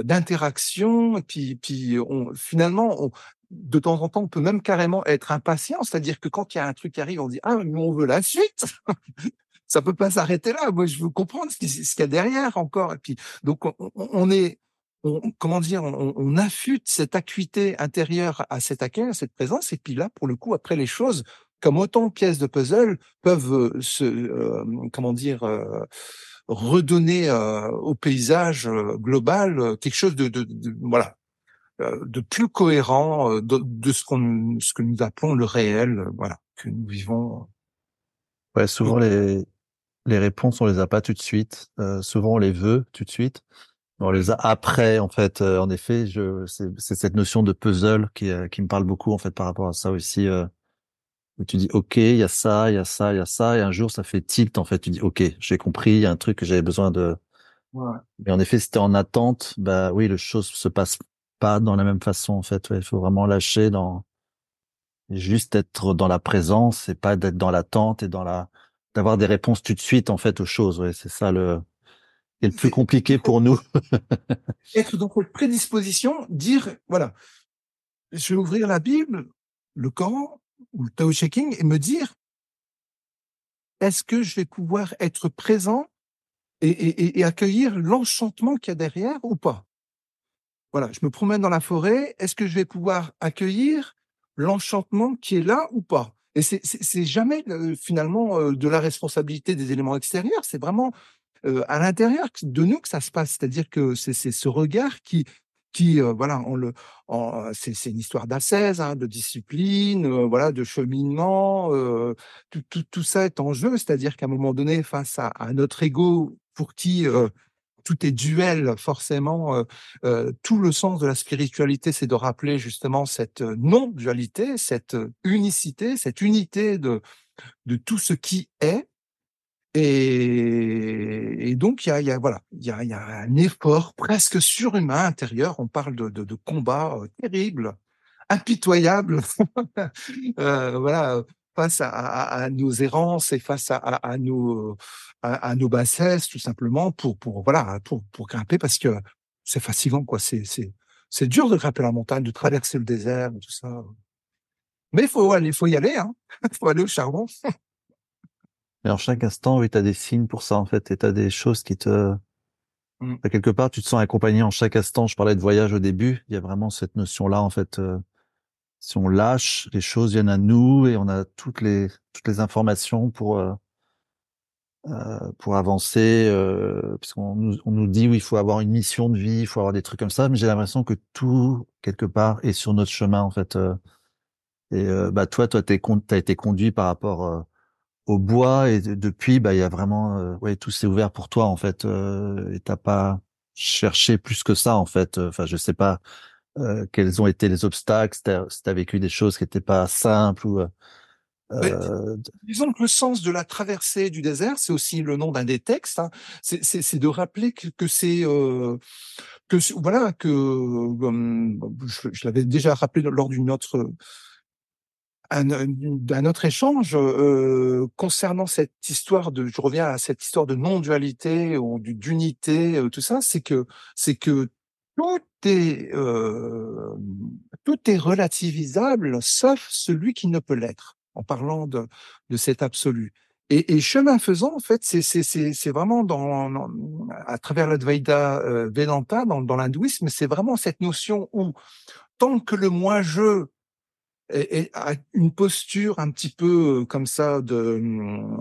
d'interaction, et puis puis on, finalement on, de temps en temps on peut même carrément être impatient, c'est-à-dire que quand il y a un truc qui arrive, on dit ah mais on veut la suite. Ça peut pas s'arrêter là. Moi, je veux comprendre ce qu'il y a derrière encore. Et puis, donc, on, on est, on, comment dire, on, on, affûte cette acuité intérieure à cet accueil, à cette présence, et puis là, pour le coup, après les choses, comme autant de pièces de puzzle, peuvent euh, se, euh, comment dire, euh, redonner au paysage global quelque chose de, de, de voilà, de plus cohérent de, de ce qu'on, ce que nous appelons le réel, voilà, que nous vivons. Ouais, souvent les les réponses on les a pas tout de suite. souvent on les veut tout de suite. On les a après, en fait. Euh, en effet, je, c'est, cette notion de puzzle qui, euh, qui me parle beaucoup, en fait, par rapport à ça aussi. Euh, où tu dis ok, il y a ça, il y a ça, il y a ça, et un jour ça fait tilt en fait. Tu dis ok, j'ai compris, il y a un truc que j'avais besoin de. Ouais. Mais en effet, si t'es en attente, bah oui, les choses se passent pas dans la même façon en fait. Il faut vraiment lâcher dans juste être dans la présence et pas d'être dans l'attente et dans la d'avoir des réponses tout de suite en fait aux choses. Ouais, c'est ça le et le plus compliqué pour nous. être dans votre prédisposition, dire voilà, je vais ouvrir la Bible, le Coran ou le Tao Checking et me dire est-ce que je vais pouvoir être présent et, et, et accueillir l'enchantement qu'il y a derrière ou pas? Voilà, je me promène dans la forêt, est-ce que je vais pouvoir accueillir l'enchantement qui est là ou pas? Et c'est jamais finalement euh, de la responsabilité des éléments extérieurs, c'est vraiment euh, à l'intérieur de nous que ça se passe. C'est-à-dire que c'est ce regard qui euh, voilà on le c'est une histoire d'ascèse hein, de discipline euh, voilà de cheminement tout, ça est en jeu c'est-à-dire qu'à un moment donné face à, notre ego pour qui tout est duel forcément tout le sens de la spiritualité c'est de rappeler justement cette non dualité cette unicité cette unité de tout ce qui est et, donc, il y a, voilà, il y a, un effort presque surhumain intérieur. On parle de, combats euh, terribles, impitoyables, euh, voilà, face à, nos errances et face à, nos, à, nos bassesses, tout simplement, pour, pour voilà, pour, grimper, parce que c'est fatigant, quoi. C'est, c'est, c'est dur de grimper la montagne, de traverser le désert, tout ça. Mais il faut faut y aller, hein. faut aller au charbon. En chaque instant, oui, tu as des signes pour ça, en fait, et tu as des choses qui te... Mmh. Quelque part, tu te sens accompagné en chaque instant. Je parlais de voyage au début. Il y a vraiment cette notion-là, en fait. Euh, si on lâche, les choses viennent à nous et on a toutes les toutes les informations pour euh, euh, pour avancer. Euh, puisqu'on nous, on nous dit oui, il faut avoir une mission de vie, il faut avoir des trucs comme ça. Mais j'ai l'impression que tout quelque part est sur notre chemin, en fait. Euh. et bah toi, toi, t'es t'as été conduit par rapport au bois et depuis bah il y a vraiment euh, ouais tout s'est ouvert pour toi en fait euh, et t'as pas cherché plus que ça en fait enfin je sais pas euh, quels ont été les obstacles si t'as as vécu des choses qui étaient pas simples ou euh, disons que le sens de la traversée du désert, c'est aussi le nom d'un des textes. Hein. C'est de rappeler que, que c'est euh, que voilà que je, je l'avais déjà rappelé lors d'une autre un, autre échange euh, concernant cette histoire de, je reviens à cette histoire de non-dualité ou d'unité, euh, tout ça, c'est que c'est que tout est euh, tout est relativisable, sauf celui qui ne peut l'être. En parlant de de cet absolu. Et, et chemin faisant, en fait, c'est vraiment dans, dans, à travers l'Advaita euh, Vedanta, dans, dans l'hindouisme, c'est vraiment cette notion où tant que le moi-je et, a une posture un petit peu euh, comme ça de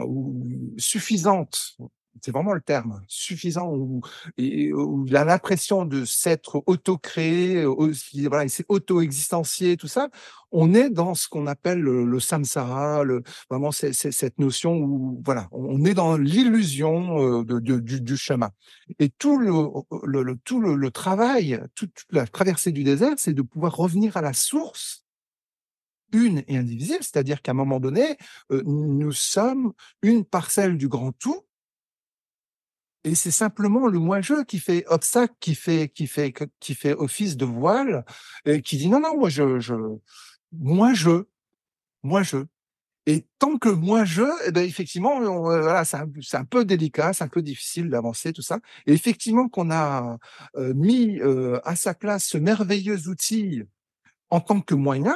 ou, suffisante c'est vraiment le terme suffisant où, où il a l'impression de s'être auto-créé voilà il s'est auto-existencié tout ça. On est dans ce qu'on appelle le, samsara le, vraiment c'est, cette notion où voilà on est dans l'illusion euh, de, de, du, du, chemin. Et tout le, le tout le, le travail toute la traversée du désert c'est de pouvoir revenir à la source une et indivisible, c'est-à-dire qu'à un moment donné, euh, nous sommes une parcelle du grand tout, et c'est simplement le moi-je qui fait obstacle, qui fait, qui fait, qui fait office de voile, et qui dit non, non, moi je, je moi je, moi je. Et tant que moi je, eh ben effectivement, euh, voilà, c'est un, un, peu délicat, c'est un peu difficile d'avancer tout ça. Et effectivement, qu'on a euh, mis à sa place ce merveilleux outil en tant que moyen,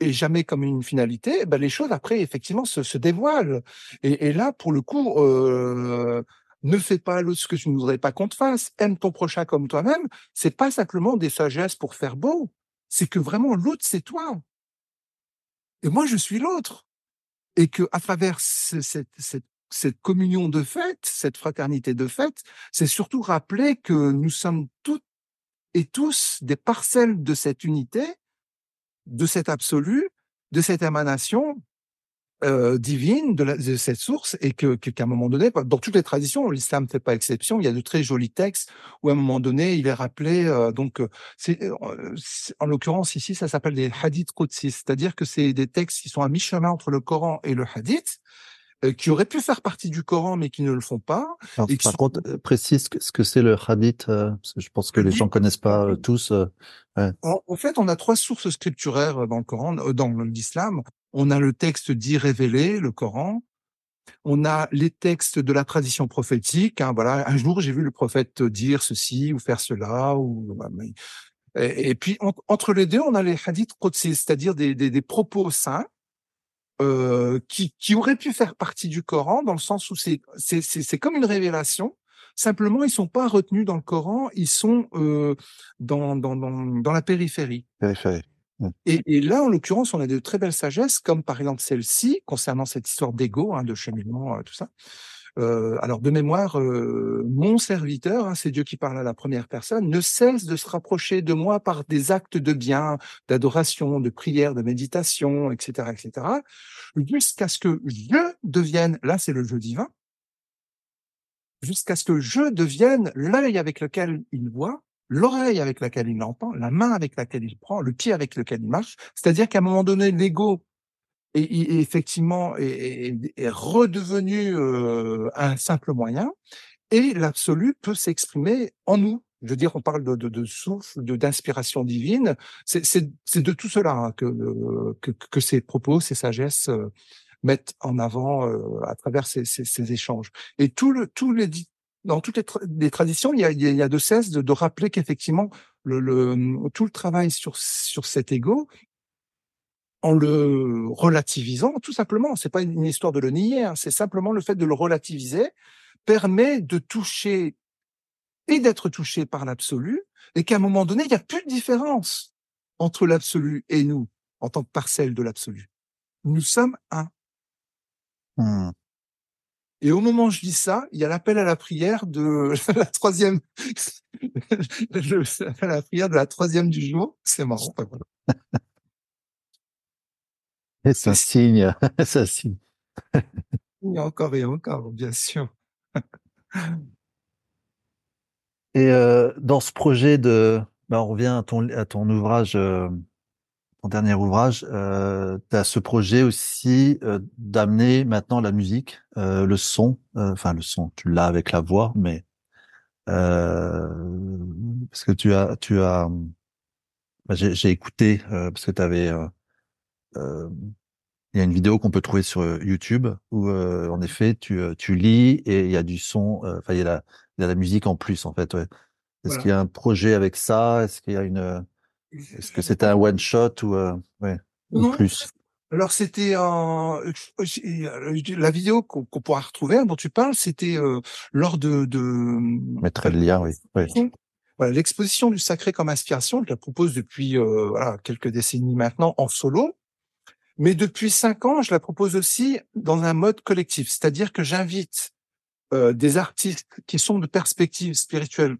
et, jamais comme une finalité, ben les choses après effectivement se, dévoilent. Et, là, pour le coup, euh, ne fais pas ce que tu ne voudrais pas qu'on te fasse. Aime ton prochain comme toi-même. C'est pas simplement des sagesses pour faire beau. C'est que vraiment l'autre c'est toi. Et moi je suis l'autre. Et que à travers cette, cette, cette communion de fête, cette fraternité de fête, c'est surtout rappeler que nous sommes toutes et tous des parcelles de cette unité de cet absolu, de cette émanation, euh, divine de, cette source et que qu'à un moment donné, dans toutes les traditions, l'islam ne fait pas exception. Il y a de très jolis textes où à un moment donné, il est rappelé. Euh, donc, euh, en l'occurrence ici, ça s'appelle des hadiths qudsi, c'est-à-dire que c'est des textes qui sont à mi-chemin entre le Coran et le hadith qui auraient pu faire partie du Coran mais qui ne le font pas. Alors, par contre, précise ce que c'est le hadith, parce que je pense que les gens connaissent pas tous. Ouais. En, en, fait, on a trois sources scripturaires dans le Coran, dans l'islam. On a le texte dit révélé, le Coran. On a les textes de la tradition prophétique. Hein, voilà, un jour j'ai vu le prophète dire ceci ou faire cela. Ou et, puis entre les deux, on a les hadiths qudsi, c'est-à-dire des, des, des, propos saints euh, qui, qui auraient pu faire partie du Coran dans le sens où c'est c'est comme une révélation. Simplement, ils sont pas retenus dans le Coran, ils sont euh, dans, dans, dans, dans la périphérie. Périphérie. Mmh. Et, et, là, en l'occurrence, on a de très belles sagesses, comme par exemple celle-ci, concernant cette histoire d'ego, hein, de cheminement, euh, tout ça. Euh, alors, de mémoire, euh, mon serviteur, hein, c'est Dieu qui parle à la première personne, ne cesse de se rapprocher de moi par des actes de bien, d'adoration, de prière, de méditation, etc., etc., jusqu'à ce que je devienne, là c'est le jeu divin, jusqu'à ce que je devienne l'œil avec lequel il voit, l'oreille avec laquelle il entend, la main avec laquelle il prend, le pied avec lequel il marche. C'est-à-dire qu'à un moment donné, l'ego est, est, effectivement est, redevenu euh, un simple moyen et l'absolu peut s'exprimer en nous. Je veux dire, on parle de, de, de souffle, d'inspiration divine. C'est de tout cela hein, que, que, ces propos, ces sagesses euh, mettent en avant euh, à travers ces, échanges. Et tout le, tous les dans toutes les, traditions, il y a, de cesse de, rappeler qu'effectivement, tout le travail sur, sur cet ego, en le relativisant, tout simplement, c'est pas une histoire de le nier, hein, c'est simplement le fait de le relativiser, permet de toucher et d'être touché par l'absolu, et qu'à un moment donné, il n'y a plus de différence entre l'absolu et nous, en tant que parcelle de l'absolu. Nous sommes un. Mmh. Et au moment où je dis ça, il y a l'appel à la prière de la troisième, l'appel à la prière de la troisième du jour. C'est marrant. Ça signe, ça signe. Et encore et encore, bien sûr. Et euh, dans ce projet de, bah, on revient à ton, à ton ouvrage, euh, ton dernier ouvrage, euh, tu as ce projet aussi euh, d'amener maintenant la musique, euh, le son, euh, enfin le son, tu l'as avec la voix, mais euh, parce que tu as, tu as, bah, j'ai écouté parce que tu avais, il y a une vidéo qu'on peut trouver sur YouTube où en effet tu, tu lis et il y a du son, enfin il y a la, il y a la musique en plus en fait. Ouais. Est-ce voilà. qu'il y a un projet avec ça? Est-ce qu'il y a une est-ce que c'était un one shot ou, euh, ouais, ou plus? Alors c'était un... la vidéo qu'on qu pourra retrouver hein, dont tu parles, c'était euh, lors de. de... Mettrai le lien, oui. oui. Voilà, l'exposition du sacré comme inspiration, je la propose depuis euh, voilà, quelques décennies maintenant en solo. Mais depuis cinq ans, je la propose aussi dans un mode collectif, c'est-à-dire que j'invite euh, des artistes qui sont de perspectives spirituelles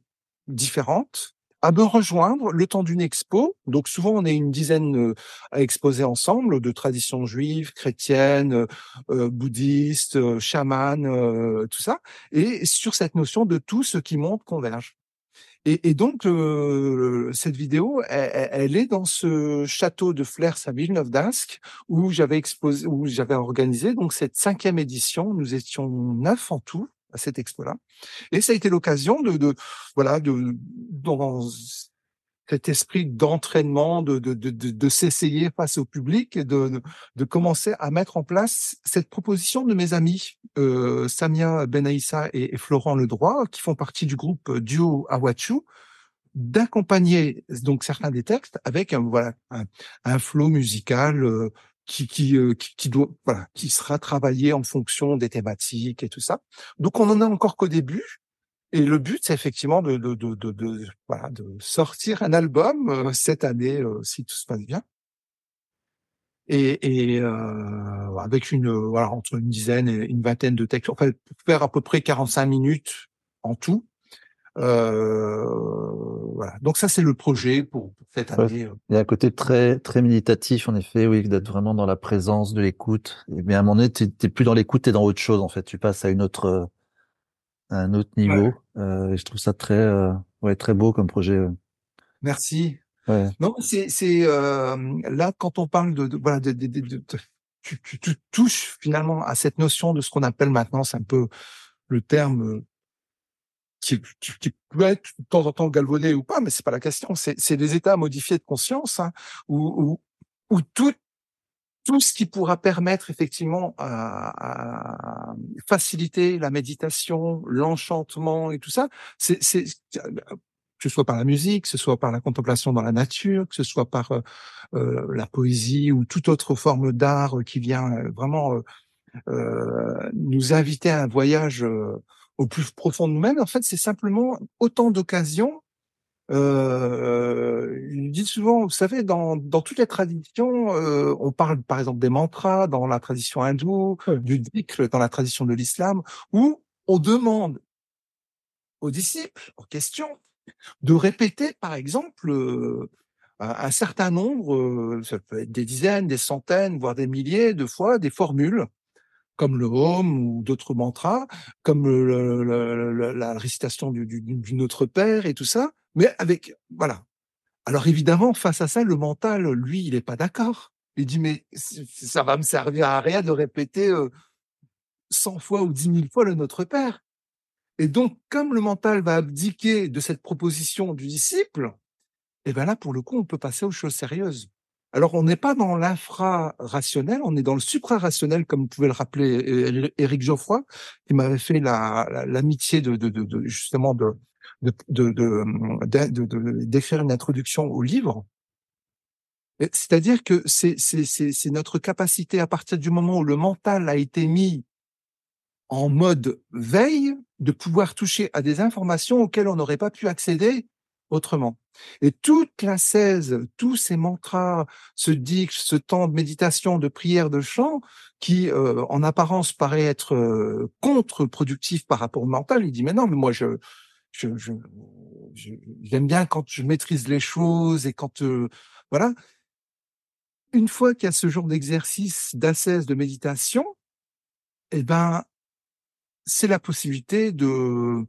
différentes, à me rejoindre le temps d'une expo. Donc souvent on est une dizaine euh, à exposer ensemble de traditions juives, chrétiennes, euh, bouddhistes, euh, chamanes, euh, tout ça, et sur cette notion de tout ce qui monte converge. Et, et donc euh, cette vidéo, elle, elle, est dans ce château de Flers à Villeneuve-d'Ascq où j'avais exposé, où j'avais organisé donc cette cinquième édition. Nous étions neuf en tout à cette expo-là. Et ça a été l'occasion de, de, voilà, de, dans cet esprit d'entraînement, de, de, de, de s'essayer face au public et de, de, commencer à mettre en place cette proposition de mes amis, euh, Samia Benaïssa et, Florent Ledroit, qui font partie du groupe Duo Awachu, d'accompagner donc certains des textes avec un, voilà, un, un flow musical euh, qui, qui, euh, qui, doit, voilà, qui sera travaillé en fonction des thématiques et tout ça. Donc on en a encore qu'au début. Et le but, c'est effectivement de, de, de, de, de, voilà, de sortir un album euh, cette année, euh, si tout se passe bien. Et, et euh, avec une voilà entre une dizaine et une vingtaine de textes, enfin, pour faire à peu près 45 minutes en tout. Euh, voilà. Donc ça, c'est le projet pour cette année. Ouais. Il y a un côté très très méditatif, en effet, oui, d'être vraiment dans la présence de l'écoute. Mais à un moment donné, tu n'es plus dans l'écoute, tu es dans autre chose, en fait. Tu passes à une autre, à un autre niveau. Ouais. Euh, et je trouve ça très, euh, ouais, très beau comme projet. Merci. Ouais. Non, c'est c'est euh, là quand on parle de, de voilà de, de, de tu, tu, tu, touches finalement à cette notion de ce qu'on appelle maintenant, c'est un peu le terme qui, qui, qui, peut être de temps en temps galvaudé ou pas, mais c'est pas la question. C'est des états modifiés de conscience hein, où, où, où tout tout ce qui pourra permettre effectivement à, à faciliter la méditation, l'enchantement et tout ça, c'est que ce soit par la musique, que ce soit par la contemplation dans la nature, que ce soit par euh, euh la poésie ou toute autre forme d'art qui vient euh, vraiment euh, euh, nous inviter à un voyage au plus profond de nous-mêmes. En fait, c'est simplement autant d'occasions. Euh, je dis souvent, vous savez, dans, dans toutes les traditions, on parle par exemple des mantras dans la tradition hindoue, oui. du dhikr dans la tradition de l'islam, où on demande aux disciples en question de répéter, par exemple, euh, un certain nombre, euh, ça peut être des dizaines, des centaines, voire des milliers de fois, des formules, comme le Home ou d'autres mantras, comme le, le, le, la récitation du, du, du, Notre Père et tout ça, mais avec, voilà. Alors évidemment, face à ça, le mental, lui, il n'est pas d'accord. Il dit, mais ça va me servir à rien de répéter euh, 100 fois ou 10 000 fois le Notre Père. Et donc, comme le mental va abdiquer de cette proposition du disciple, et eh bien là, pour le coup, on peut passer aux choses sérieuses. Alors, on n'est pas dans l'infra-rationnel, on est dans le supra-rationnel, comme pouvait le rappeler Éric Geoffroy, qui m'avait fait l'amitié la, de, de, de, justement de, d'écrire une introduction au livre. C'est-à-dire que c'est notre capacité, à partir du moment où le mental a été mis en mode veille, de pouvoir toucher à des informations auxquelles on n'aurait pas pu accéder autrement. Et toute la 16, tous ces mantras, ce dix, ce temps de méditation, de prière, de chant, qui euh, en apparence paraît être euh, contre-productif par rapport au mental, il dit mais non, mais moi je je, je, j'aime bien quand je maîtrise les choses et quand euh, voilà. Une fois qu'il y a ce genre d'exercice d'ascèse, de méditation, eh ben c'est la possibilité de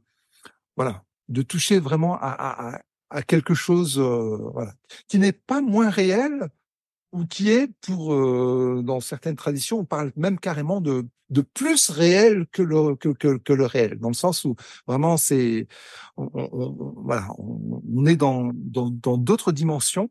voilà de toucher vraiment à, à, à quelque chose euh, voilà, qui n'est pas moins réel ou qui est pour euh, dans certaines traditions on parle même carrément de de plus réel que le que, que, que le réel dans le sens où vraiment c'est on, on, voilà on, est dans dans d'autres dimensions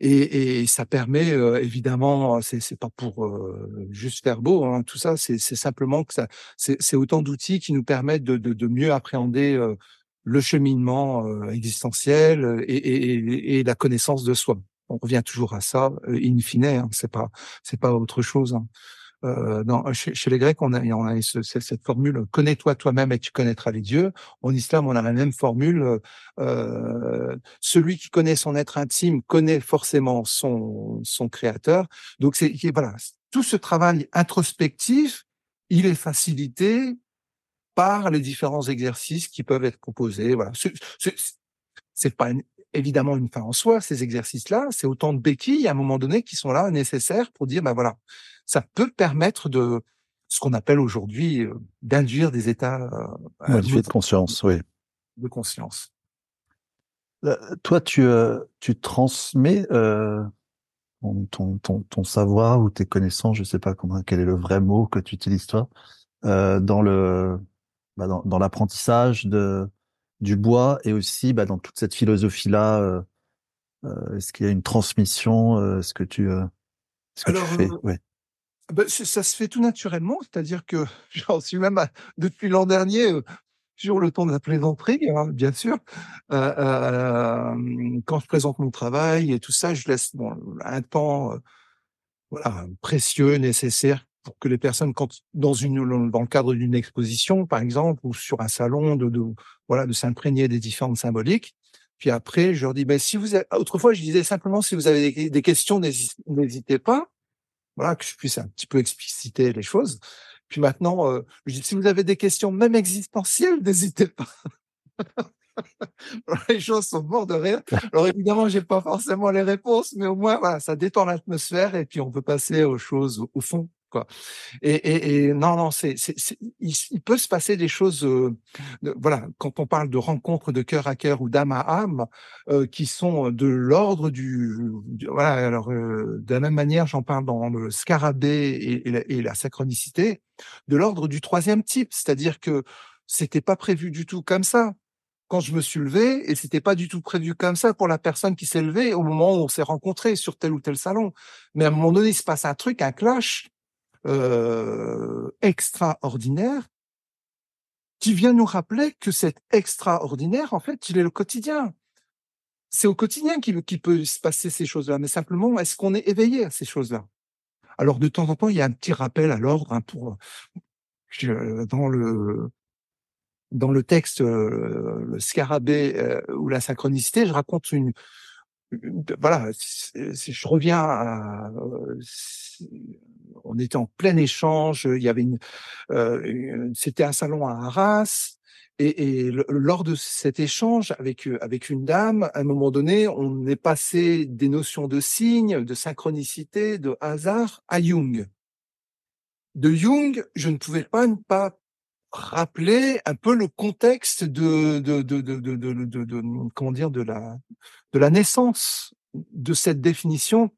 et, et, ça permet euh, évidemment, c'est c'est pas pour euh, juste faire beau, hein, tout ça, c'est simplement que ça, c'est autant d'outils qui nous permettent de, de, de mieux appréhender euh, le cheminement euh, existentiel et, et, et, la connaissance de soi. On revient toujours à ça, in fine, hein, c'est pas c'est pas autre chose. Hein. Euh, dans, chez, chez, les Grecs, on a, on a ce, cette formule connais-toi toi-même et tu connaîtras les dieux. En islam, on a la même formule euh, celui qui connaît son être intime connaît forcément son son créateur. Donc c'est voilà, tout ce travail introspectif, il est facilité par les différents exercices qui peuvent être proposés. Voilà, c'est pas évidemment une fin en soi, ces exercices-là, c'est autant de béquilles à un moment donné qui sont là nécessaires pour dire, ben voilà, ça peut permettre de ce qu'on appelle aujourd'hui euh, d'induire des états euh, de conscience, oui. De conscience. Euh, toi, tu, euh, tu transmets euh, ton, ton, ton, savoir ou tes connaissances, je sais pas comment, quel est le vrai mot que tu utilises toi, euh, dans le bah dans, dans l'apprentissage de du bois et aussi bah, dans toute cette philosophie là. Est-ce qu'il y a une transmission Est-ce que tu, ce que Alors, tu fais ouais. Ben, ça se fait tout naturellement, c'est-à-dire que j'en suis même à, depuis l'an dernier euh, sur le ton de la plaisanterie, hein, bien sûr. Euh, euh, quand je présente mon travail et tout ça, je laisse bon, un temps voilà précieux, nécessaire pour que les personnes, quand dans une dans le cadre d'une exposition, par exemple, ou sur un salon, de, de voilà de s'imprégner des différentes symboliques. Puis après, je leur dis, ben si vous avez... autrefois, je disais simplement si vous avez des, questions, n'hésitez pas voilà, que je puisse un petit peu expliciter les choses. Puis maintenant, euh, je dis, si vous avez des questions même existentielles, n'hésitez pas. les choses sont morts de rire. Alors évidemment, j'ai pas forcément les réponses, mais au moins, voilà, ça détend l'atmosphère et puis on peut passer aux choses au fond. Quoi. Et, et, et non, non, c'est, il, il, peut se passer des choses. Euh, voilà, quand on parle de rencontres de cœur à cœur ou d'âme à âme, euh, qui sont de l'ordre du, du, Voilà. Alors, euh, de la même manière, j'en parle dans le scarabée et, la, et la synchronicité, de l'ordre du troisième type, c'est-à-dire que c'était pas prévu du tout comme ça quand je me suis levé, et c'était pas du tout prévu comme ça pour la personne qui s'est levée au moment où on s'est rencontrés sur tel ou tel salon. Mais à un moment donné, il se passe un truc, un clash euh, extraordinaire qui vient nous rappeler que cet extraordinaire, en fait, il est le quotidien. C'est au quotidien qu'il qui peut se passer ces choses-là, mais simplement, est-ce qu'on est éveillé à ces choses-là? Alors, de temps en temps, il y a un petit rappel à l'ordre hein, pour dans le dans le texte euh, le scarabée euh, ou la synchronicité, je raconte une, voilà, je reviens à, on était en plein échange, il y avait une, euh, c'était un salon à Arras, et, et lors de cet échange avec avec une dame, à un moment donné, on est passé des notions de signes, de synchronicité, de hasard à Jung. De Jung, je ne pouvais pas ne pas rappeler un peu le contexte de, de, de, de, de, de, de comment dire, de la, de la naissance de cette définition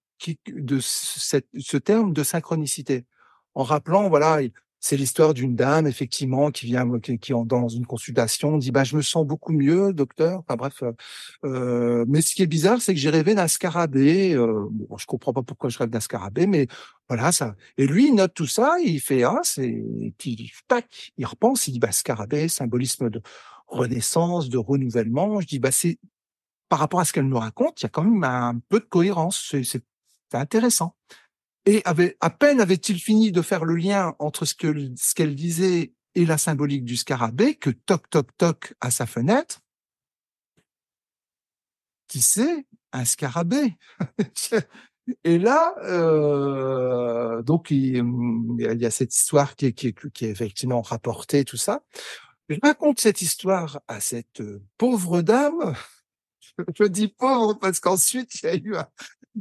de cette, ce terme de synchronicité. En rappelant, voilà, c'est l'histoire d'une dame effectivement qui vient qui, qui dans une consultation dit bah je me sens beaucoup mieux docteur. Enfin bref euh, euh, mais ce qui est bizarre c'est que j'ai rêvé d'un scarabée euh, bon, je comprends pas pourquoi je rêve d'un scarabée mais voilà ça. Et lui il note tout ça il fait ah c'est puis tac il repense il dit bah scarabée symbolisme de renaissance de renouvellement. Je dis bah c'est par rapport à ce qu'elle nous raconte il y a quand même un peu de cohérence. C'est intéressant et avait, à peine avait-il fini de faire le lien entre ce que ce qu'elle disait et la symbolique du scarabée que toc toc toc à sa fenêtre. Qui c'est Un scarabée. et là, euh, donc il, y a cette histoire qui est, qui est, qui est effectivement rapportée, tout ça. Je raconte cette histoire à cette pauvre dame. Je dis pauvre parce qu'ensuite il y a eu un,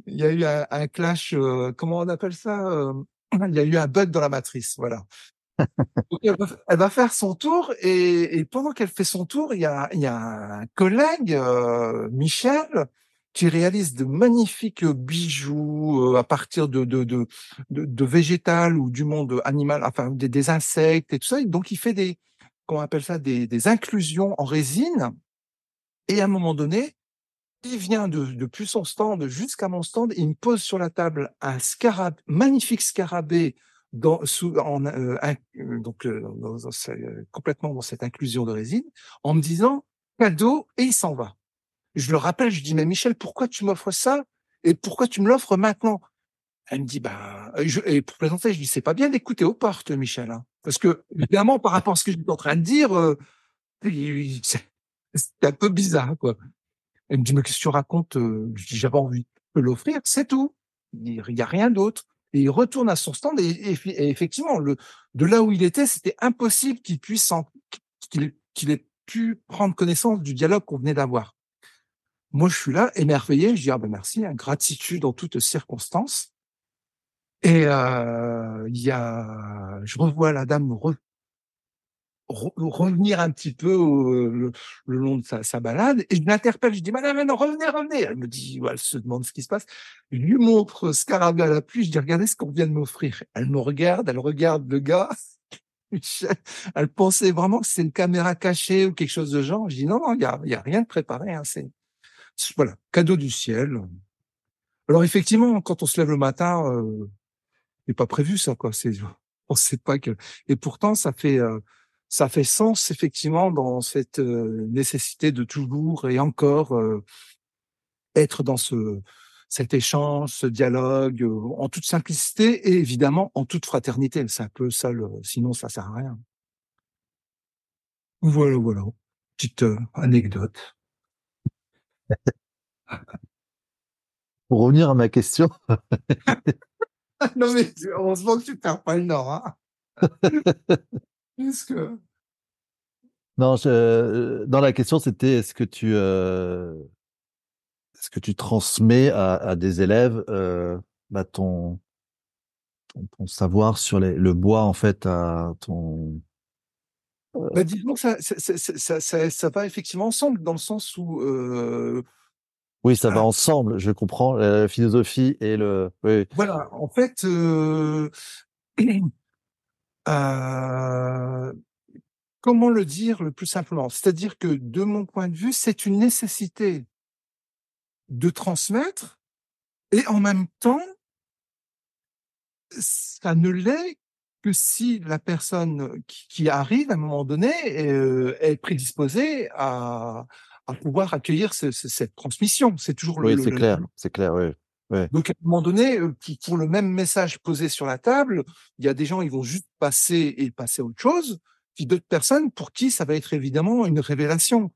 il y a eu un, clash, euh, comment on appelle ça euh, Il y a eu un bug dans la matrice, voilà. elle, va, faire son tour et, et pendant qu'elle fait son tour, il y a, y a un collègue, euh, Michel, qui réalise de magnifiques bijoux euh, à partir de, de, de, de, végétal ou du monde animal, enfin des, insectes et tout ça. Donc il fait des, comment on appelle ça, des, des inclusions en résine. Et à un moment donné, il vient de, depuis son stand jusqu'à mon stand, il me pose sur la table un scarab, magnifique scarabée dans, sous, en, euh, euh, donc euh, complètement dans cette inclusion de résine, en me disant cadeau et il s'en va. Je le rappelle, je dis mais Michel, pourquoi tu m'offres ça et pourquoi tu me l'offres maintenant? Elle me dit bah je, et pour plaisanter, je dis c'est pas bien d'écouter aux portes, Michel, hein, parce que évidemment par rapport à ce que je suis en train de dire, euh, c'est un peu bizarre quoi. Elle me dit, mais qu'est-ce que tu racontes Je dis, j'avais envie de l'offrir, c'est tout. Il n'y a rien d'autre. Et il retourne à son stand et, effectivement, de là où il était, c'était impossible qu'il puisse qu'il ait pu prendre connaissance du dialogue qu'on venait d'avoir. Moi, je suis là, émerveillé. Je dis, ah ben merci, hein, gratitude en toutes circonstances. Et euh, il y a, je revois la dame re, revenir un petit peu le, le, long de sa, sa, balade et je l'interpelle, je dis madame, non, revenez, revenez. Elle me dit, ouais, elle se demande ce qui se passe. Je lui montre Scarabée à la pluie, je dis regardez ce qu'on vient de m'offrir. Elle me regarde, elle regarde le gars. elle pensait vraiment que c'est une caméra cachée ou quelque chose de genre. Je dis non, non, il y a, y a rien de préparé. Hein, c'est voilà, cadeau du ciel. Alors effectivement, quand on se lève le matin, euh, c'est pas prévu ça, quoi. C'est, on sait pas que. Et pourtant, ça fait euh, ça fait sens effectivement dans cette euh, nécessité de toujours et encore euh, être dans ce cet échange, ce dialogue euh, en toute simplicité et évidemment en toute fraternité. C'est un peu ça, le, sinon ça sert à rien. Voilà, voilà, petite anecdote. Pour revenir à ma question. non mais heureusement que tu perds pas le nord. Hein. que... Non, je, dans la question, c'était est-ce que tu euh, est-ce que tu transmets à, à des élèves euh, bah, ton, ton, ton savoir sur les, le bois en fait à ton Bah, disons que ça, ça, ça, ça, va effectivement ensemble dans le sens où euh, oui ça va ensemble je comprends la philosophie et le oui. Voilà, en fait, euh, euh, comment le dire le plus simplement? C'est-à-dire que de mon point de vue, c'est une nécessité de transmettre et en même temps, ça ne l'est que si la personne qui, qui arrive à un moment donné euh, est prédisposée à, à pouvoir accueillir ce- ce- cette transmission. C'est toujours le, oui c'est clair c'est clair oui Donc à un moment donné, euh, pour, pour le même message posé sur la table, il y a des gens ils vont juste passer et passer à autre chose, puis d'autres personnes pour qui ça va être évidemment une révélation.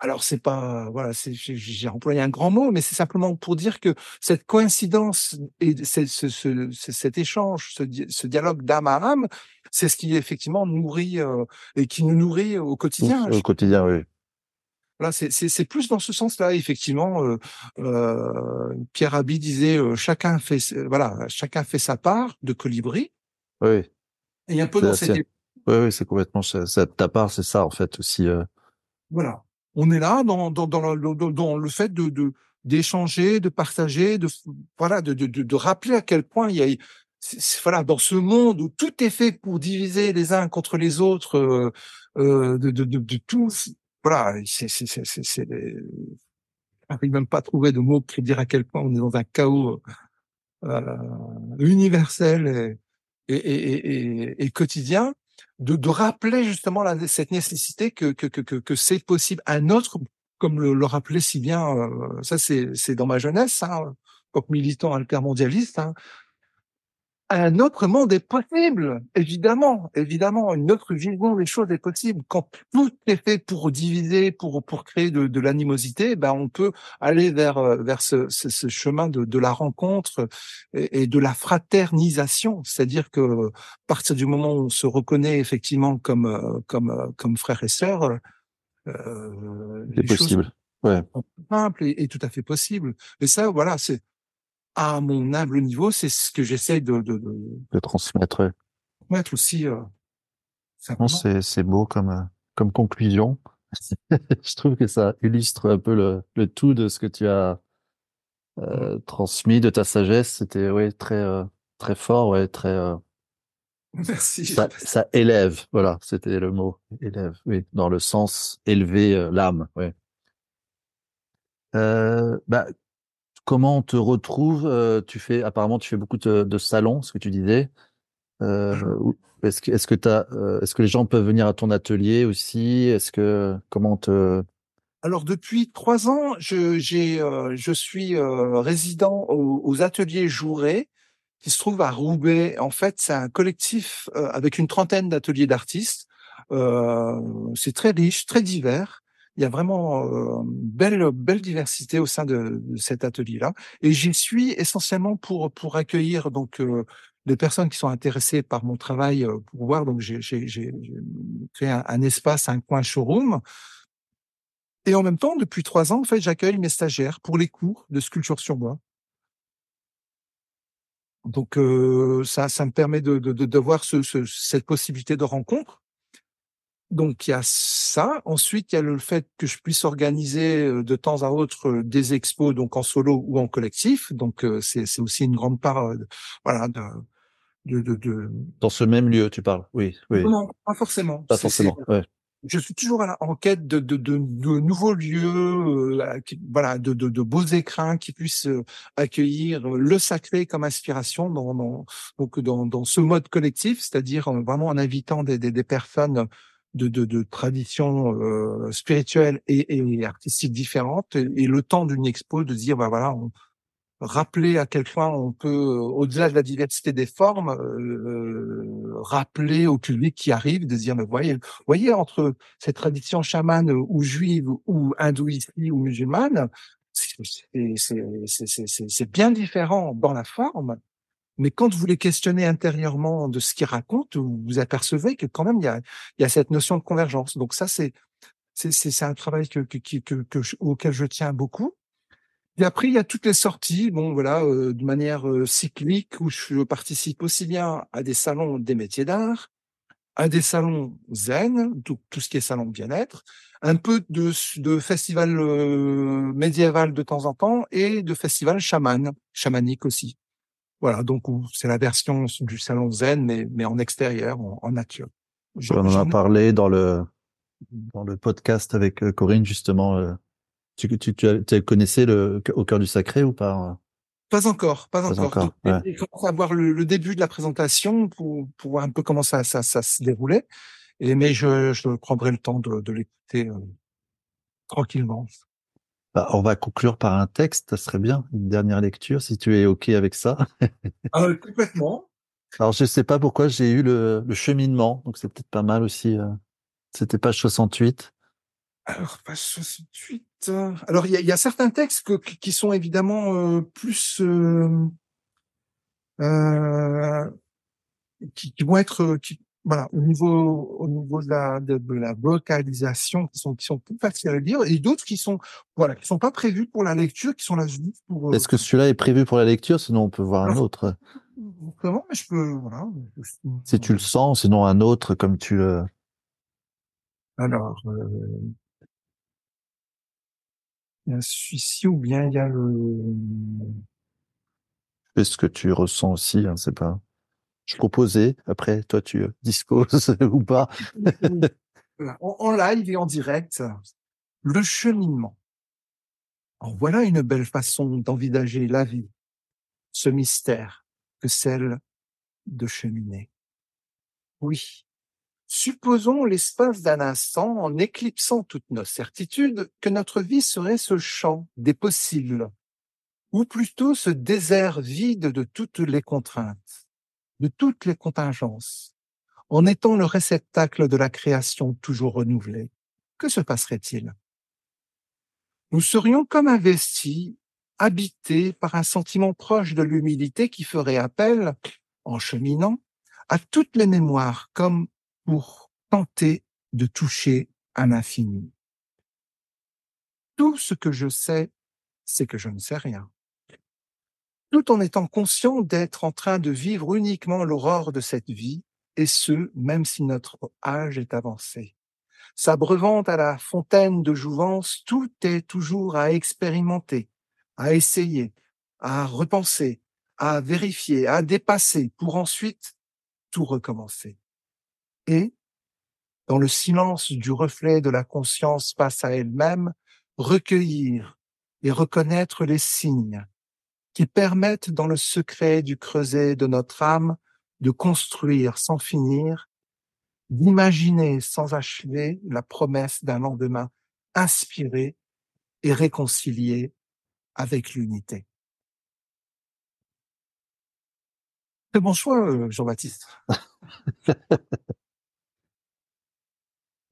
Alors c'est pas voilà, j'ai- employé un grand mot, mais c'est simplement pour dire que cette coïncidence et ce, ce, ce- ce- cet échange, ce dialogue d'âme à âme, c'est ce qui effectivement nourrit euh, et qui nous nourrit au quotidien. au quotidien oui Voilà, c'est- c'est c'est plus dans ce sens-là, effectivement. Euh, euh, Pierre Rabhi disait euh, chacun fait voilà, chacun fait sa part de colibri. oui Et un peu dans cette oui oui c'est complètement ça, ça- ta part c'est ça en fait aussi euh, voilà, on est là dans dans dans le, dans- le fait de d'échanger, de partager, de voilà, de, de de rappeler à quel point il y a voilà dans ce monde où tout est fait pour diviser les uns contre les autres, euh, euh, de, de de de tout. Voilà, c'est c'est c'est c'est j'arrive même pas à trouver de mots pour dire à quel point on est dans un chaos euh, universel et, et, et, et, quotidien, de, de rappeler justement la, cette nécessité que, que, que, que c'est possible. Un autre, comme le, le rappelait si bien, euh, ça c'est c'est dans ma jeunesse, hein, comme militant altermondialiste, hein, un autre monde est possible, évidemment, évidemment, une autre vision des choses est possible. Quand tout est fait pour diviser, pour pour créer de, de l'animosité, ben on peut aller vers euh, vers ce, ce, ce chemin de, de la rencontre et, et de la fraternisation, c'est-à-dire que à partir du moment où on se reconnaît effectivement comme euh, comme euh, comme frères et sœurs, euh, c'est possible ouais sont simples et, et tout à fait possibles. Et ça, voilà, c'est à mon humble niveau, c'est ce que j'essaie de, de, de de transmettre aussi euh, c'est c'est beau comme euh, comme conclusion. Je trouve que ça illustre un peu le le tout de ce que tu as euh, transmis de ta sagesse. C'était ouais très euh, très fort, ouais très euh, Merci. ça ça élève. Voilà, c'était le mot élève. Oui, dans le sens élever euh, l'âme. Ouais. Euh, bah comment on te retrouve euh, Tu fais apparemment tu fais beaucoup de, de salons, ce que tu disais. Euh, ou- est-ce que est-ce que t'as euh, est-ce que les gens peuvent venir à ton atelier aussi? Est-ce que comment on te Alors depuis trois ans, je, j'ai, euh, je suis euh, résident aux, aux ateliers Jouret, qui se trouve à Roubaix. En fait, c'est un collectif euh, avec une trentaine d'ateliers d'artistes. C'est très riche, très divers. Il y a vraiment euh, une belle belle diversité au sein de, de cet atelier-là. Et j'y suis essentiellement pour pour accueillir donc euh, les personnes qui sont intéressées par mon travail euh, pour voir. Donc j'ai créé un, un espace, un coin showroom. Et en même temps, depuis trois ans, en fait, j'accueille mes stagiaires pour les cours de sculpture sur bois. Donc euh, ça, ça me permet de, de, de, de voir ce, ce, cette possibilité de rencontre. Donc il y a ça. Ensuite, il y a le fait que je puisse organiser euh, de temps à autre euh, des expos, donc en solo ou en collectif. Donc euh, c'est c'est aussi une grande part, de, voilà, de, de, de, de... dans ce même lieu tu parles? Oui, oui, Non, pas forcément. pas forcément. Ouais. je suis toujours à la, en quête de, de, de, de nouveaux lieux, euh, qui- voilà, de, de, de beaux écrins qui puissent accueillir le sacré comme inspiration dans, dans, donc dans, dans ce mode collectif, c'est-à-dire vraiment en invitant des, des, des personnes de, de, de traditions euh, spirituelles et, et artistiques différentes, et, le temps d'une expo de dire, bah voilà, on, rappeler à quel point on peut, euh, au-delà de la diversité des formes, euh, rappeler au public qui arrive de dire, mais voyez, voyez entre cette tradition chamane ou juive ou hindouiste ou musulmane, c'est bien différent dans la forme, mais quand vous les questionnez intérieurement de ce qu'ils racontent, vous vous apercevez que quand même il y a, il y a cette notion de convergence. Donc ça, c'est c'est un travail que, que, que, que auquel je tiens beaucoup. Et après, il y a toutes les sorties, bon voilà, euh, de manière euh, cyclique, où je participe aussi bien à des salons des métiers d'art, à des salons zen, tout, tout ce qui est salon bien-être, un peu de, de festival euh, médiéval de temps en temps et de festival chaman, chamanique aussi. Voilà, donc c'est la version du salon zen, mais, mais en extérieur, en, en nature. On en a parlé dans le dans le podcast avec euh, Corinne justement. Euh, tu, tu, tu, connaissais le au cœur du sacré ou pas Pas encore, pas, encore. encore ouais. commence à voir le, le, début de la présentation pour, pour voir un peu comment ça, ça, ça se déroulait. Et mais je, je prendrai le temps de, de l'écouter euh, tranquillement. Bah, on va conclure par un texte, ça serait bien, une dernière lecture, si tu es OK avec ça. euh, complètement. Alors, je sais pas pourquoi j'ai eu le, le cheminement, donc c'est peut-être pas mal aussi. Euh... C'était page 68. Alors, page 68. Euh... Alors, il y a, y a, certains textes que, qui sont évidemment euh, plus... Euh, euh, qui, qui, vont être... Qui, voilà, au niveau, au niveau de la, de, de, la vocalisation, qui sont, qui sont plus faciles à lire, et d'autres qui sont, voilà, qui sont pas prévus pour la lecture, qui sont là juste pour. Est-ce que celui-là est prévu pour la lecture? Sinon, on peut voir un autre. Comment Mais je peux, voilà. Si tu le sens, sinon un autre, comme tu le. Alors, euh... il y a celui-ci ou bien il y a le. Fais ce que tu ressens aussi, hein, c'est pas je proposais. Après, toi, tu disposes ou pas? en, live et en direct, le cheminement. En voilà une belle façon d'envisager la vie, ce mystère que celle de cheminer. Oui. Supposons l'espace d'un instant, en éclipsant toutes nos certitudes, que notre vie serait ce champ des possibles, ou plutôt ce désert vide de toutes les contraintes de toutes les contingences, en étant le réceptacle de la création toujours renouvelée, que se passerait-il? Nous serions comme investis, habités par un sentiment proche de l'humilité qui ferait appel, en cheminant, à toutes les mémoires comme pour tenter de toucher à l'infini. Tout ce que je sais, c'est que je ne sais rien tout en étant conscient d'être en train de vivre uniquement l'aurore de cette vie, et ce, même si notre âge est avancé. S'abreuvant à la fontaine de jouvence, tout est toujours à expérimenter, à essayer, à repenser, à vérifier, à dépasser, pour ensuite tout recommencer. Et, dans le silence du reflet de la conscience face à elle-même, recueillir et reconnaître les signes, qui permettent dans le secret du creuset de notre âme de construire sans finir, d'imaginer sans achever la promesse d'un lendemain inspiré et réconcilié avec l'unité. Très bon choix, euh, Jean-Baptiste.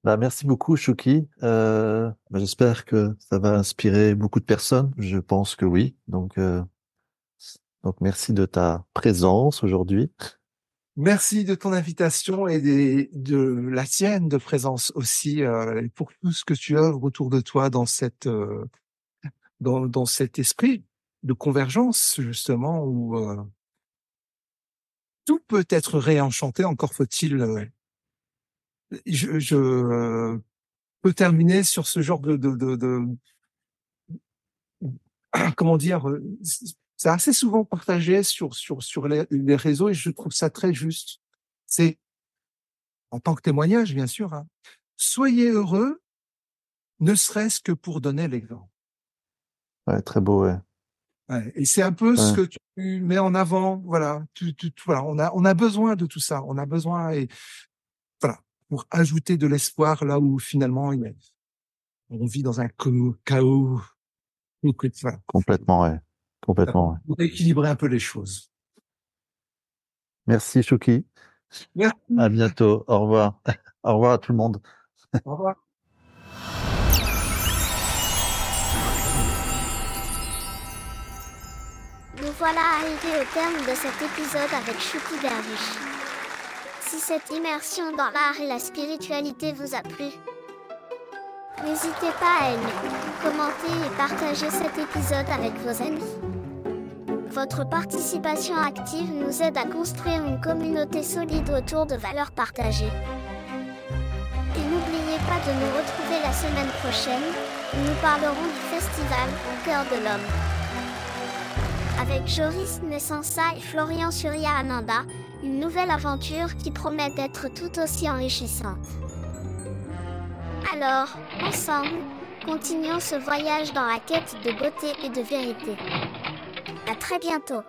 bah, merci beaucoup, Chouki. Euh, bah, J'espère que ça va inspirer beaucoup de personnes. Je pense que oui. Donc, euh, donc merci de ta présence aujourd'hui. Merci de ton invitation et de la tienne de présence aussi euh, pour tout ce que tu œuvres autour de toi dans cette euh, dans, dans cet esprit de convergence justement où euh, tout peut être réenchanté. Encore faut-il. Euh, je, je euh, peux terminer sur ce genre de, de, de, de comment dire c'est assez souvent partagé sur, sur, sur les, les, réseaux et je trouve ça très juste. C'est, en tant que témoignage, bien sûr, hein, soyez heureux, ne serait-ce que pour donner l'exemple. Ouais, très beau, ouais. ouais et c'est un peu ouais. ce que tu mets en avant, voilà. Tu, tu, voilà, on a, on a besoin de tout ça. On a besoin et voilà pour ajouter de l'espoir là où finalement on vit dans un chaos. Complètement, ouais. Complètement. Pour équilibrer un peu les choses. Merci, Chouki. Merci. À bientôt. Au revoir. Au revoir à tout le monde. Au revoir. Nous voilà arrivés au terme de cet épisode avec Chouki Derviche. Si cette immersion dans l'art et la spiritualité vous a plu, N'hésitez pas à aimer, commenter et partager cet épisode avec vos amis. Votre participation active nous aide à construire une communauté solide autour de valeurs partagées. Et n'oubliez pas de nous retrouver la semaine prochaine, où nous parlerons du festival Cœur de l'Homme. Avec Joris Nessensa et Florian Surya Ananda, une nouvelle aventure qui promet d'être tout aussi enrichissante. Alors, ensemble, continuons ce voyage dans la quête de beauté et de vérité. À très bientôt.